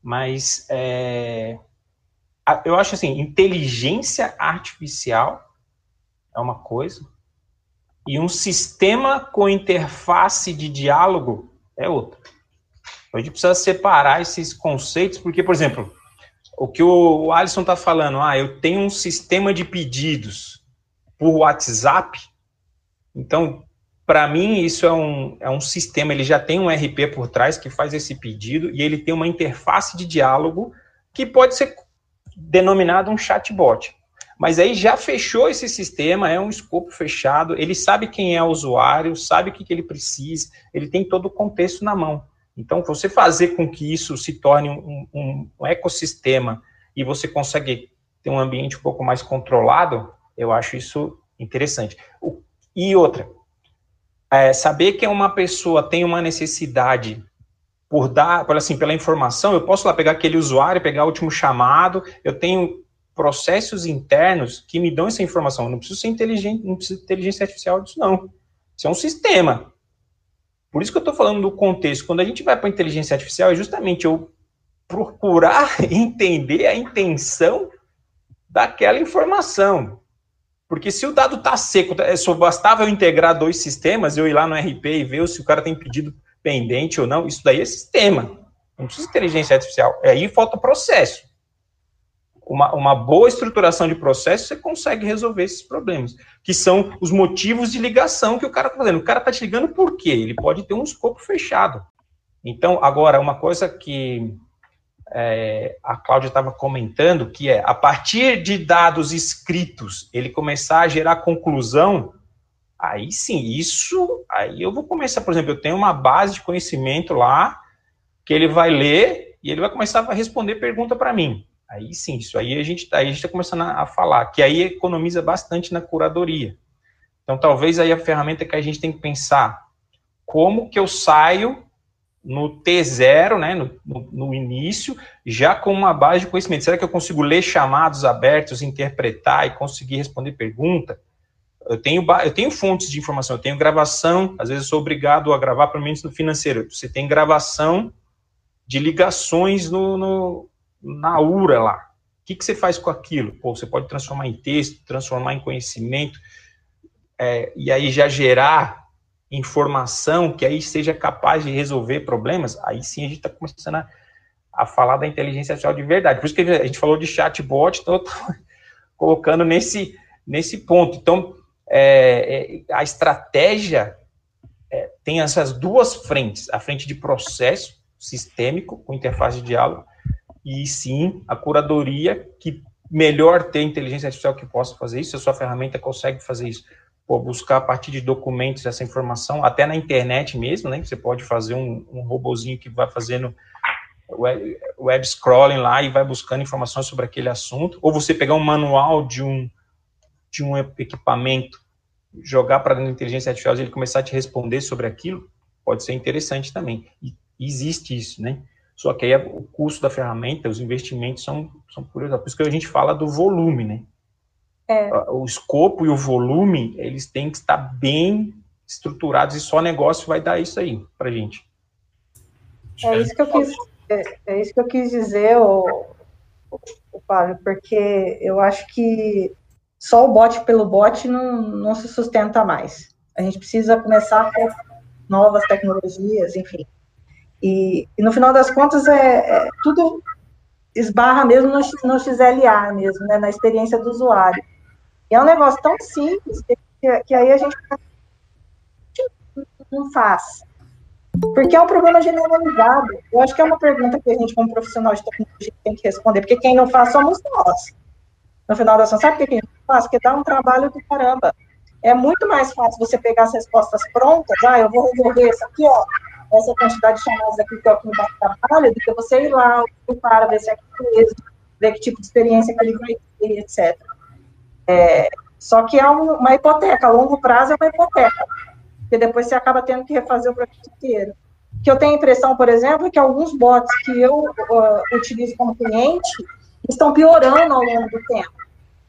Mas é, eu acho assim, inteligência artificial é uma coisa, e um sistema com interface de diálogo é outra. A gente precisa separar esses conceitos, porque, por exemplo, o que o Alisson está falando, ah, eu tenho um sistema de pedidos por WhatsApp, então, para mim, isso é um, é um sistema, ele já tem um RP por trás que faz esse pedido e ele tem uma interface de diálogo que pode ser denominado um chatbot. Mas aí já fechou esse sistema, é um escopo fechado, ele sabe quem é o usuário, sabe o que, que ele precisa, ele tem todo o contexto na mão. Então, você fazer com que isso se torne um, um, ecossistema e você consegue ter um ambiente um pouco mais controlado, eu acho isso interessante. O, e outra, é, saber que uma pessoa tem uma necessidade por dar, por assim, pela informação, eu posso lá pegar aquele usuário, pegar o último chamado, eu tenho processos internos que me dão essa informação. Eu não preciso ser inteligente, não preciso de inteligência artificial disso, não. Isso é um sistema. Por isso que eu estou falando do contexto. Quando a gente vai para a inteligência artificial, é justamente eu procurar entender a intenção daquela informação. Porque se o dado está seco, é, só bastava eu integrar dois sistemas, eu ir lá no RP e ver se o cara tem pedido pendente ou não, isso daí é sistema. Não precisa de inteligência artificial. Aí falta processo uma, uma boa estruturação de processo, você consegue resolver esses problemas, que são os motivos de ligação que o cara está fazendo. O cara está te ligando por quê? Ele pode ter um escopo fechado. Então, agora, uma coisa que é, a Cláudia estava comentando, que é, a partir de dados escritos, ele começar a gerar conclusão, aí sim, isso, aí eu vou começar, por exemplo, eu tenho uma base de conhecimento lá, que ele vai ler, e ele vai começar a responder pergunta para mim. Aí sim, isso aí a gente aí a gente está começando a, a, falar, que aí economiza bastante na curadoria. Então, talvez aí a ferramenta que a gente tem que pensar, como que eu saio no T0, né, no, no, no, início, já com uma base de conhecimento. Será que eu consigo ler chamados abertos, interpretar e conseguir responder pergunta? Eu tenho, eu tenho fontes de informação, eu tenho gravação, às vezes eu sou obrigado a gravar, pelo menos no financeiro. Você tem gravação de ligações no, no na URA lá. O que, que você faz com aquilo? Pô, você pode transformar em texto, transformar em conhecimento, é, e aí já gerar informação que aí seja capaz de resolver problemas, aí sim a gente está começando a, a, falar da inteligência artificial de verdade. Por isso que a gente falou de chatbot, então colocando nesse, nesse ponto. Então, é, é, a estratégia é, tem essas duas frentes, a frente de processo sistêmico, com interface de diálogo, e sim a curadoria que melhor ter inteligência artificial que possa fazer isso, a sua ferramenta consegue fazer isso. Pô, buscar a partir de documentos essa informação, até na internet mesmo, né? Você pode fazer um, um robozinho que vai fazendo web, web scrolling lá e vai buscando informações sobre aquele assunto, ou você pegar um manual de um, de um equipamento, jogar para da inteligência artificial e ele começar a te responder sobre aquilo, pode ser interessante também. E existe isso, né? Só que aí o custo da ferramenta, os investimentos são, são por isso. Por isso que a gente fala do volume, né? É. O escopo e o volume, eles têm que estar bem estruturados e só negócio vai dar isso aí para gente. É isso que eu quis, é, é isso que eu quis dizer, o, o Fábio, porque eu acho que só o bot pelo bot não, não se sustenta mais. A gente precisa começar com novas tecnologias, enfim. E, e no final das contas, é, é, tudo esbarra mesmo no, no XLA mesmo, né, na experiência do usuário. E é um negócio tão simples que, que aí a gente não faz. Porque é um problema generalizado. Eu acho que é uma pergunta que a gente, como profissional de tecnologia, tem que responder, porque quem não faz somos nós. no final da ação. Sabe o que a gente faz? Porque dá um trabalho do caramba. É muito mais fácil você pegar as respostas prontas, ah, eu vou resolver isso aqui, ó, essa quantidade de chamadas aqui que é o dá trabalho, do que você ir lá, para ver se é mesmo, ver que tipo de experiência que ele vai ter, etc. É, só que é uma hipoteca, a longo prazo é uma hipoteca, porque depois você acaba tendo que refazer o projeto inteiro. Que eu tenho a impressão, por exemplo, é que alguns bots que eu uh, utilizo como cliente estão piorando ao longo do tempo.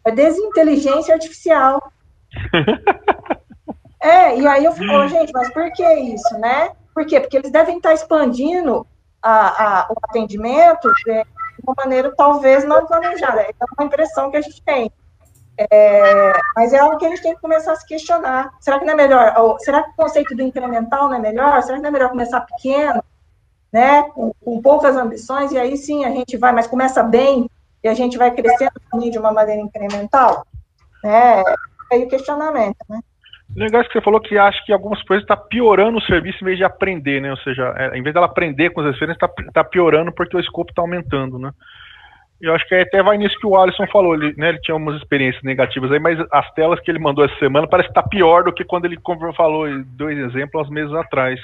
É desinteligência artificial. é, e aí eu oh, gente, mas por que isso, né? Por quê? Porque eles devem estar expandindo a, a, o atendimento de uma maneira talvez não planejada. É uma impressão que a gente tem. É, mas é algo que a gente tem que começar a se questionar. Será que não é melhor? Ou, será que o conceito do incremental não é melhor? Será que não é melhor começar pequeno, né, com, com poucas ambições, e aí sim a gente vai, mas começa bem, e a gente vai crescendo de uma maneira incremental? É aí o questionamento, né? Legal que você falou que acha que algumas coisas está piorando o serviço em vez de aprender, né? Ou seja, é, em vez dela aprender com as experiências, está tá piorando porque o escopo está aumentando, né? Eu acho que até vai nisso que o Alisson falou, ele, né, ele tinha umas experiências negativas aí, mas as telas que ele mandou essa semana parece que está pior do que quando ele falou dois exemplos meses atrás.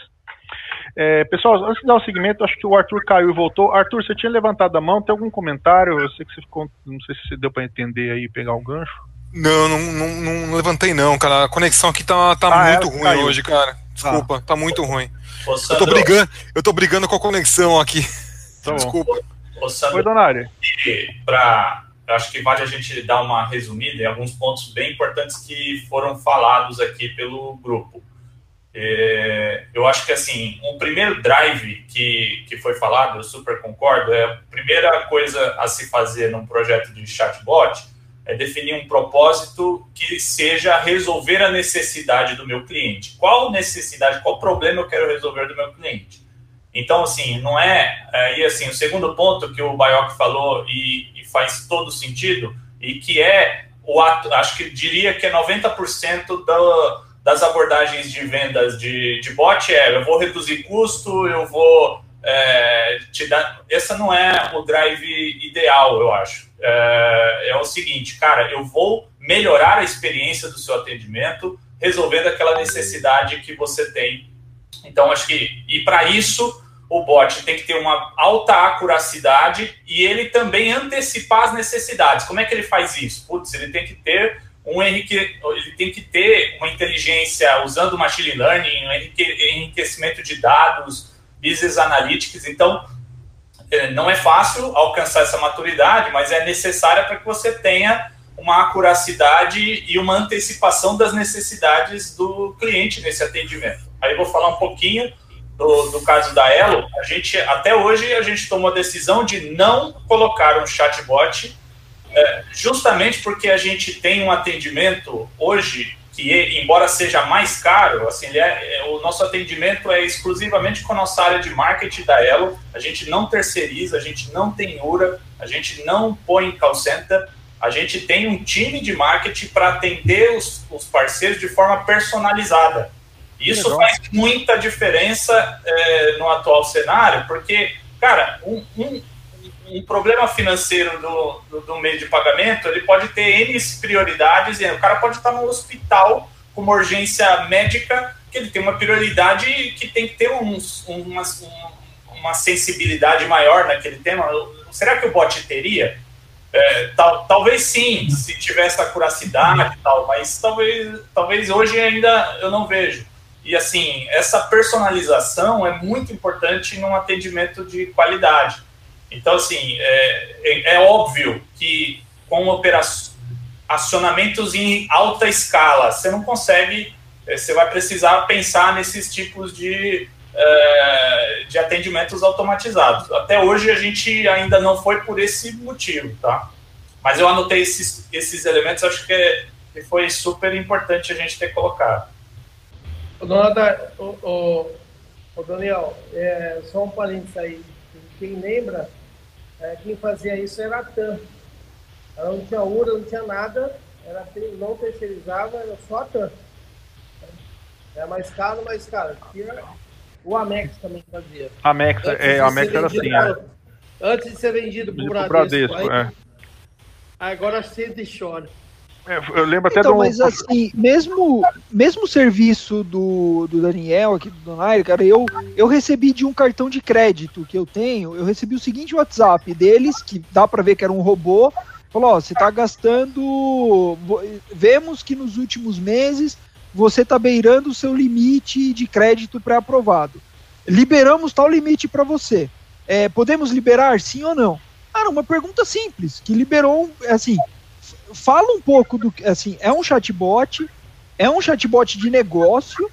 É, pessoal, antes de dar o um segmento, acho que o Arthur caiu e voltou. Arthur, você tinha levantado a mão, tem algum comentário? Eu sei que você ficou, não sei se deu para entender aí, pegar o gancho. Não, não, não, não, levantei não, cara. A conexão aqui tá, tá ah, muito ruim caiu. hoje, cara. Desculpa, ah. tá muito ruim. Ô, eu tô brigando, eu tô brigando com a conexão aqui. Tá Desculpa. Ô, Sandro, Oi, Donário. Pra, acho que vale a gente dar uma resumida em alguns pontos bem importantes que foram falados aqui pelo grupo. É, eu acho que assim, o um primeiro drive que, que foi falado, eu super concordo, é a primeira coisa a se fazer num projeto de chatbot é definir um propósito que seja resolver a necessidade do meu cliente. Qual necessidade, qual problema eu quero resolver do meu cliente? Então, assim, não é. é e assim, o segundo ponto que o Baioc falou e, e, faz todo sentido, e que é o ato, acho que diria que é 90% do, das abordagens de vendas de, de bot é eu vou reduzir custo, eu vou é, te dar. Essa não é o drive ideal, eu acho é, é o seguinte, cara, eu vou melhorar a experiência do seu atendimento, resolvendo aquela necessidade que você tem. Então, acho que, e para isso, o bot tem que ter uma alta acuracidade e ele também antecipar as necessidades. Como é que ele faz isso? Putz, ele tem que ter um enrique... ele tem que ter uma inteligência usando machine learning, um enriquecimento de dados, business analytics. Então, é, não é fácil alcançar essa maturidade, mas é necessária para que você tenha uma acuracidade e uma antecipação das necessidades do cliente nesse atendimento. Aí vou falar um pouquinho do, do caso da Elo. A gente até hoje a gente tomou a decisão de não colocar um chatbot, é, justamente porque a gente tem um atendimento hoje que embora seja mais caro, assim, é, é, o nosso atendimento é exclusivamente com a nossa área de marketing da Elo. A gente não terceiriza, a gente não tem URA, a gente não põe call center. A gente tem um time de marketing para atender os, os, parceiros de forma personalizada. Isso Legal. faz muita diferença é, no atual cenário, porque, cara, um, um um problema financeiro do, do, do, meio de pagamento, ele pode ter N prioridades, o cara pode estar no hospital com uma urgência médica, que ele tem uma prioridade que tem que ter uns, uma, uma sensibilidade maior naquele tema. Será que o bot teria? É, tal, talvez sim, se tivesse a curacidade e tal, mas talvez, talvez hoje ainda eu não vejo. E assim, essa personalização é muito importante num atendimento de qualidade. Então, assim, é, é, é óbvio que com acionamentos em alta escala, você não consegue, é, você vai precisar pensar nesses tipos de, é, de atendimentos automatizados. Até hoje a gente ainda não foi por esse motivo, tá? Mas eu anotei esses, esses elementos, acho que, é, que foi super importante a gente ter colocado. Dona, o, o, o Daniel, é, só um parênteses aí. Quem lembra, é, quem fazia isso era a TAM. Ela não tinha URA, não tinha nada, era, não terceirizava, era só a TAM. É mais caro, mais caro. Tinha, o Amex também fazia. Amex, é, Amex era assim. Para, é. Antes de ser vendido para o Bradesco. Bradesco aí, é. Agora senta e chora. É, eu lembro até então, do... mas assim, mesmo, mesmo o serviço do, do Daniel aqui do Donaire, cara, eu, eu recebi de um cartão de crédito que eu tenho, eu recebi o seguinte WhatsApp deles, que dá para ver que era um robô, falou, ó, você tá gastando, vemos que nos últimos meses você tá beirando o seu limite de crédito pré-aprovado. Liberamos tal limite para você. É, podemos liberar, sim ou não? Cara, uma pergunta simples, que liberou, assim, fala um pouco do assim, é um chatbot, é um chatbot de negócio,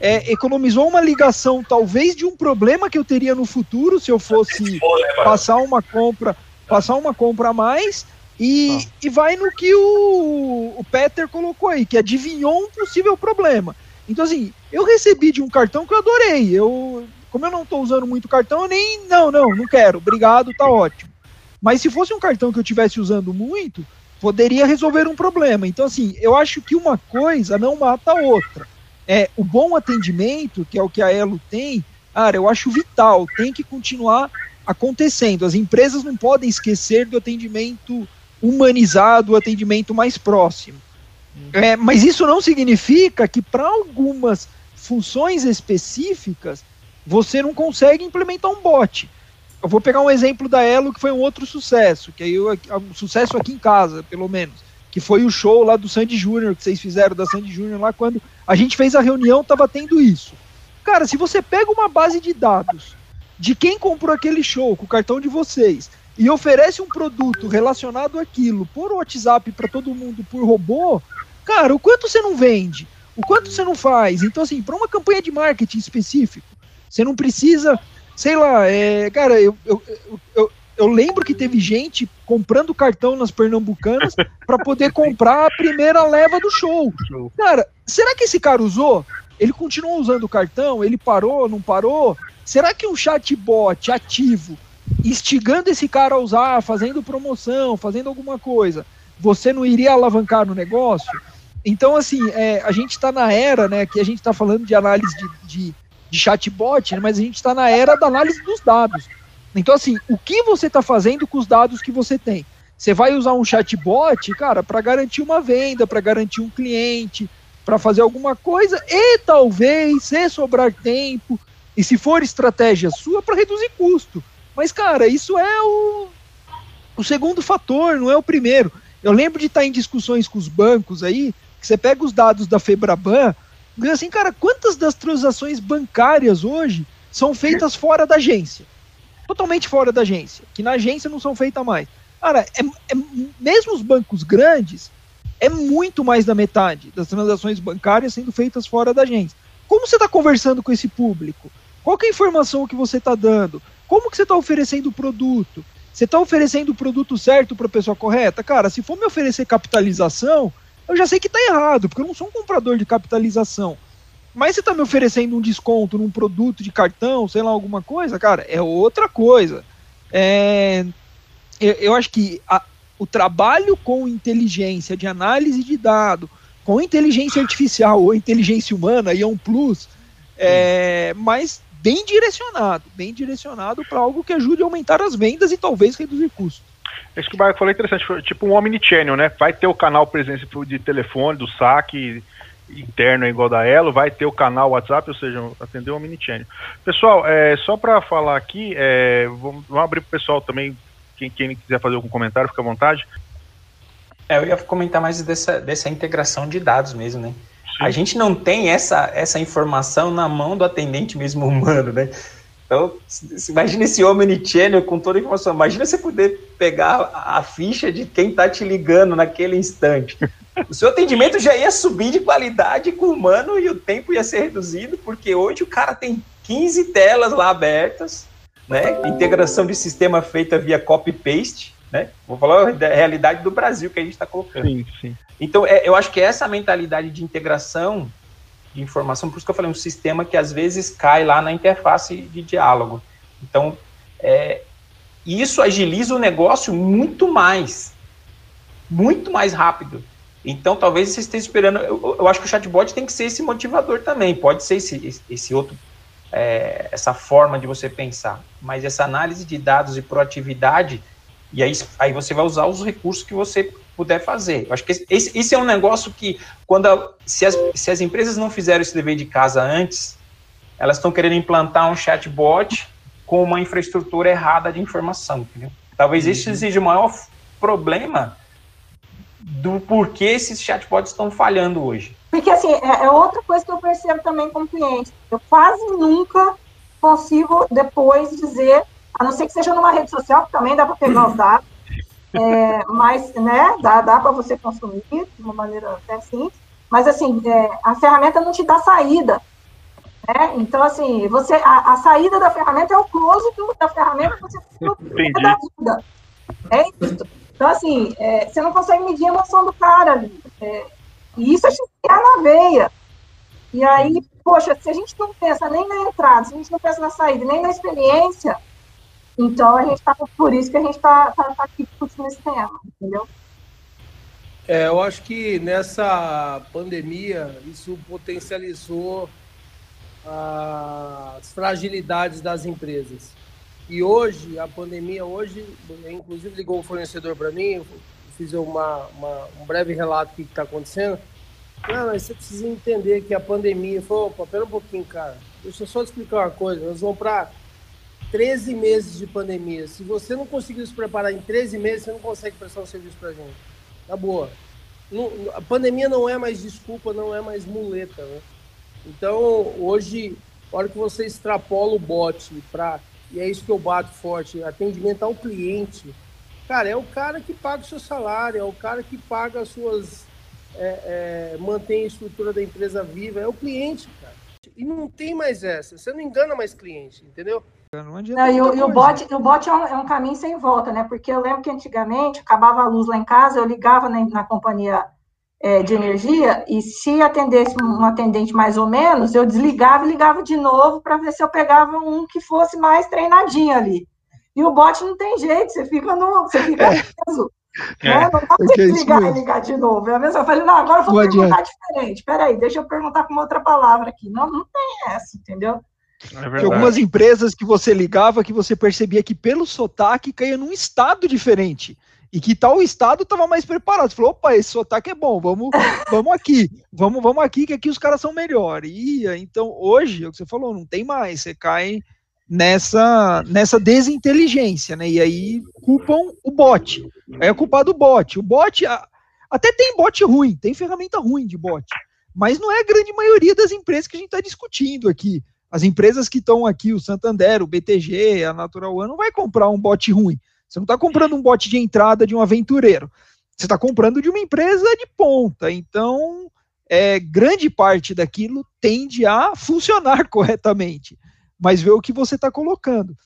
é, economizou uma ligação talvez de um problema que eu teria no futuro se eu fosse passar uma compra, passar uma compra a mais e, ah. e vai no que o, o Peter colocou aí, que adivinhou um possível problema. Então assim, eu recebi de um cartão que eu adorei. Eu, como eu não estou usando muito cartão, eu nem não, não, não quero. Obrigado, tá ótimo. Mas se fosse um cartão que eu estivesse usando muito, poderia resolver um problema. Então, assim, eu acho que uma coisa não mata a outra. É, o bom atendimento, que é o que a Elo tem, cara, eu acho vital, tem que continuar acontecendo. As empresas não podem esquecer do atendimento humanizado, o atendimento mais próximo. É, mas isso não significa que para algumas funções específicas você não consegue implementar um bot. Eu vou pegar um exemplo da Elo que foi um outro sucesso, que aí um sucesso aqui em casa, pelo menos, que foi o show lá do Sandy Júnior que vocês fizeram da Sandy Júnior lá quando a gente fez a reunião, tava tendo isso. Cara, se você pega uma base de dados de quem comprou aquele show com o cartão de vocês e oferece um produto relacionado àquilo por WhatsApp para todo mundo por robô, cara, o quanto você não vende? O quanto você não faz? Então assim, para uma campanha de marketing específico, você não precisa sei lá, é, cara, eu, eu, eu, eu, lembro que teve gente comprando cartão nas Pernambucanas para poder comprar a primeira leva do show. Cara, será que esse cara usou? Ele continuou usando o cartão? Ele parou, não parou? Será que um chatbot ativo, instigando esse cara a usar, fazendo promoção, fazendo alguma coisa, você não iria alavancar no negócio? Então, assim, é, a gente está na era, né, que a gente está falando de análise de, de de chatbot, né, mas a gente está na era da análise dos dados. Então, assim, o que você está fazendo com os dados que você tem? Você vai usar um chatbot, cara, para garantir uma venda, para garantir um cliente, para fazer alguma coisa e talvez, se sobrar tempo, e se for estratégia sua, para reduzir custo. Mas, cara, isso é o, o segundo fator, não é o primeiro. Eu lembro de estar em discussões com os bancos aí, que você pega os dados da Febraban, assim, cara, quantas das transações bancárias hoje são feitas fora da agência? Totalmente fora da agência, que na agência não são feitas mais. Cara, é, é, mesmo os bancos grandes, é muito mais da metade das transações bancárias sendo feitas fora da agência. Como você está conversando com esse público? Qual é a informação que você está dando? Como que você está oferecendo o produto? Você está oferecendo o produto certo para a pessoa correta? Cara, se for me oferecer capitalização, eu já sei que está errado, porque eu não sou um comprador de capitalização. Mas você está me oferecendo um desconto num produto de cartão, sei lá, alguma coisa, cara, é outra coisa. É, eu, eu acho que a, o trabalho com inteligência de análise de dado, com inteligência artificial ou inteligência humana, aí é um plus, é, mas bem direcionado, bem direcionado para algo que ajude a aumentar as vendas e talvez reduzir custos. Isso que o Marco falou é interessante, tipo um omnichannel, né? Vai ter o canal presença de telefone, do saque interno igual da Elo, vai ter o canal WhatsApp, ou seja, atender o omnichannel. Pessoal, é, só para falar aqui, é, vamos, vamos abrir para o pessoal também, quem, quem quiser fazer algum comentário, fica à vontade. É, eu ia comentar mais dessa, dessa integração de dados mesmo, né? Sim. A gente não tem essa, essa informação na mão do atendente mesmo humano, né? Então, imagina esse omnichannel com toda a informação. Imagina você poder pegar a ficha de quem está te ligando naquele instante. O seu atendimento já ia subir de qualidade com o humano e o tempo ia ser reduzido, porque hoje o cara tem 15 telas lá abertas, né? Integração de sistema feita via copy-paste, né? Vou falar da realidade do Brasil que a gente está colocando. Sim, sim. Então, é, eu acho que essa mentalidade de integração de informação, por isso que eu falei, um sistema que às vezes cai lá na interface de diálogo. Então, é, isso agiliza o negócio muito mais, muito mais rápido. Então, talvez você esteja esperando. Eu, eu, acho que o chatbot tem que ser esse motivador também. Pode ser esse, esse outro, é, essa forma de você pensar. Mas essa análise de dados e proatividade E aí, aí você vai usar os recursos que você puder fazer. Eu acho que esse, esse é um negócio que, quando a, se, as, se as empresas não fizeram esse dever de casa antes, elas estão querendo implantar um chatbot com uma infraestrutura errada de informação. Entendeu? Talvez uhum. esse seja o maior problema do porquê esses chatbots estão falhando hoje. Porque, assim, é, é outra coisa que eu percebo também como cliente. Eu quase nunca consigo depois dizer, a não ser que seja numa rede social, que também dá para pegar os dados, é, mas, né, dá, dá para você consumir de uma maneira até simples, mas, assim, é, a ferramenta não te dá saída, né? Então, assim, você, a, a, saída da ferramenta é o close da ferramenta que você tem da vida. É isso. Então, assim, é, você não consegue medir a emoção do cara ali. É, e isso é na veia. E aí, poxa, se a gente não pensa nem na entrada, se a gente não pensa na saída, nem na experiência, então a gente está por isso que a gente está tá, tá aqui discutindo esse tema, entendeu? É, eu acho que nessa pandemia isso potencializou as fragilidades das empresas. E hoje, a pandemia, hoje, inclusive ligou o fornecedor para mim, fiz uma, uma, um breve relato do que está acontecendo. Não, mas você precisa entender que a pandemia. Falou, opa, pera um pouquinho, cara. Deixa eu só te explicar uma coisa. Nós vamos para 13 meses de pandemia. Se você não conseguiu se preparar em 13 meses, você não consegue prestar um serviço para gente. Tá boa. Não, a pandemia não é mais desculpa, não é mais muleta. Né? Então, hoje, a hora que você extrapola o bot para. E é isso que eu bato forte: atendimento ao cliente. Cara, é o cara que paga o seu salário, é o cara que paga as suas é, é, mantém a estrutura da empresa viva, é o cliente, cara. E não tem mais essa. Você não engana mais cliente, entendeu? Não, não e, o, e o bot, o bot é um, é um, caminho sem volta, né? Porque eu lembro que antigamente acabava a luz lá em casa, eu ligava na, na companhia é, de energia e se atendesse um atendente mais ou menos, eu desligava e ligava de novo para ver se eu pegava um que fosse mais treinadinho ali. E o bot não tem jeito, você fica no, você fica é. preso. É. Né? Não dá para você ligar e ligar de novo. É a mesma, eu falei, não, agora eu vou não perguntar adianta. diferente. Peraí, deixa eu perguntar com outra palavra aqui. Não, não tem essa, entendeu? É algumas empresas que você ligava que você percebia que pelo sotaque caía num estado diferente. E que tal estado estava mais preparado. Você falou, opa, esse sotaque é bom, vamos, vamos aqui, vamos, vamos aqui, que aqui os caras são melhores. E então, hoje, é o que você falou, não tem mais, você cai nessa, nessa desinteligência, né? E aí culpam o bot. É culpado o bot. O bot, até tem bot ruim, tem ferramenta ruim de bot, mas não é a grande maioria das empresas que a gente está discutindo aqui. As empresas que estão aqui, o Santander, o BTG, a Natural One, não vai comprar um bot ruim. Você não está comprando um bot de entrada de um aventureiro. Você está comprando de uma empresa de ponta. Então, é, grande parte daquilo tende a funcionar corretamente mas ver o que você está colocando.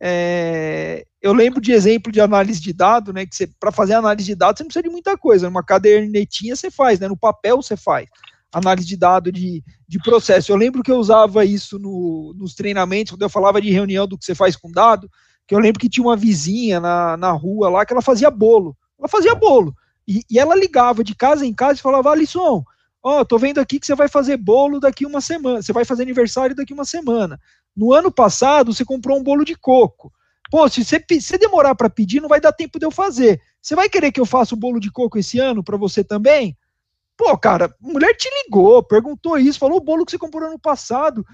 É, eu lembro de exemplo de análise de dado, né? Que para fazer análise de dados você não precisa de muita coisa. Numa cadernetinha você faz, né? No papel você faz análise de dado de, de processo. Eu lembro que eu usava isso no, nos treinamentos, quando eu falava de reunião do que você faz com dado, que eu lembro que tinha uma vizinha na, na rua lá que ela fazia bolo. Ela fazia bolo. E, e ela ligava de casa em casa e falava, Alisson, ó, tô vendo aqui que você vai fazer bolo daqui uma semana, você vai fazer aniversário daqui uma semana. No ano passado, você comprou um bolo de coco. Pô, se você se demorar para pedir, não vai dar tempo de eu fazer. Você vai querer que eu faça o bolo de coco esse ano para você também? Pô, cara, mulher te ligou, perguntou isso, falou o bolo que você comprou ano passado.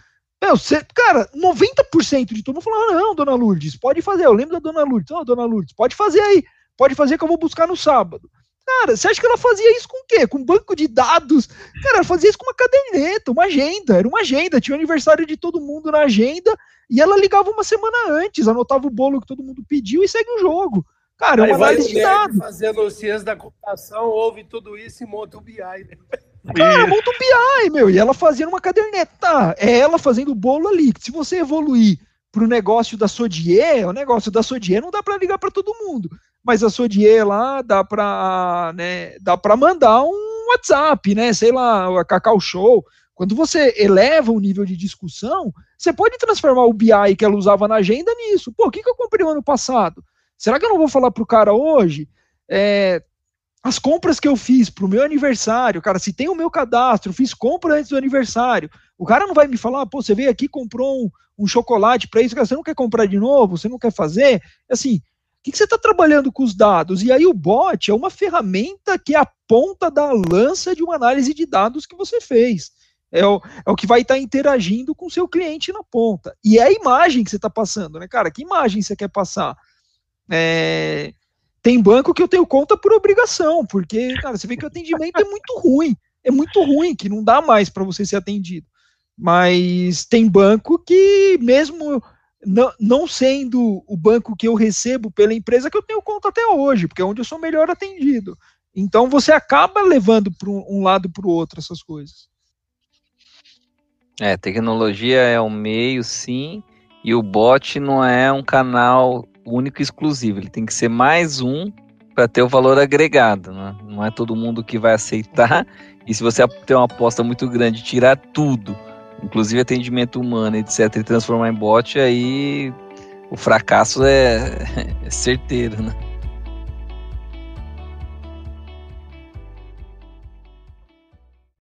Meu, você, cara, 90% de todo mundo falou: ah, não, dona Lourdes, pode fazer. Eu lembro da dona Lourdes, oh, dona Lourdes, pode fazer aí, pode fazer que eu vou buscar no sábado. Cara, você acha que ela fazia isso com o quê? Com um banco de dados? Cara, ela fazia isso com uma caderneta, uma agenda. Era uma agenda, tinha o aniversário de todo mundo na agenda e ela ligava uma semana antes, anotava o bolo que todo mundo pediu e segue o jogo. Cara, é uma análise de dados. Fazendo ciência da computação, ouve tudo isso e monta o BI, né? Cara, monta o BI, meu. E ela fazia numa caderneta. É ela fazendo o bolo ali. Se você evoluir para o negócio da Sodier, o negócio da Sodier não dá para ligar para todo mundo mas a Sodier lá dá para né, dá para mandar um WhatsApp, né? Sei lá, a Cacau Show. Quando você eleva o nível de discussão, você pode transformar o BI que ela usava na agenda nisso. Pô, o que, que eu comprei no ano passado? Será que eu não vou falar pro cara hoje? É, as compras que eu fiz pro meu aniversário, cara, se tem o meu cadastro, fiz compra antes do aniversário, o cara não vai me falar, pô, você veio aqui comprou um, um chocolate para isso, você não quer comprar de novo, você não quer fazer? Assim, que, que você está trabalhando com os dados? E aí o bot é uma ferramenta que é a ponta da lança de uma análise de dados que você fez. É o, é o que vai estar tá interagindo com o seu cliente na ponta. E é a imagem que você está passando, né, cara? Que imagem você quer passar? É, tem banco que eu tenho conta por obrigação, porque, cara, você vê que o atendimento é muito ruim. É muito ruim, que não dá mais para você ser atendido. Mas tem banco que, mesmo não, não sendo o banco que eu recebo pela empresa, que eu tenho conta até hoje, porque é onde eu sou melhor atendido. Então você acaba levando para um lado para o outro essas coisas. É, tecnologia é um meio, sim, e o bot não é um canal único e exclusivo. Ele tem que ser mais um para ter o valor agregado. Né? Não é todo mundo que vai aceitar. E se você ter uma aposta muito grande, tirar tudo, inclusive atendimento humano, etc., e transformar em bot, aí o fracasso é, é certeiro, né?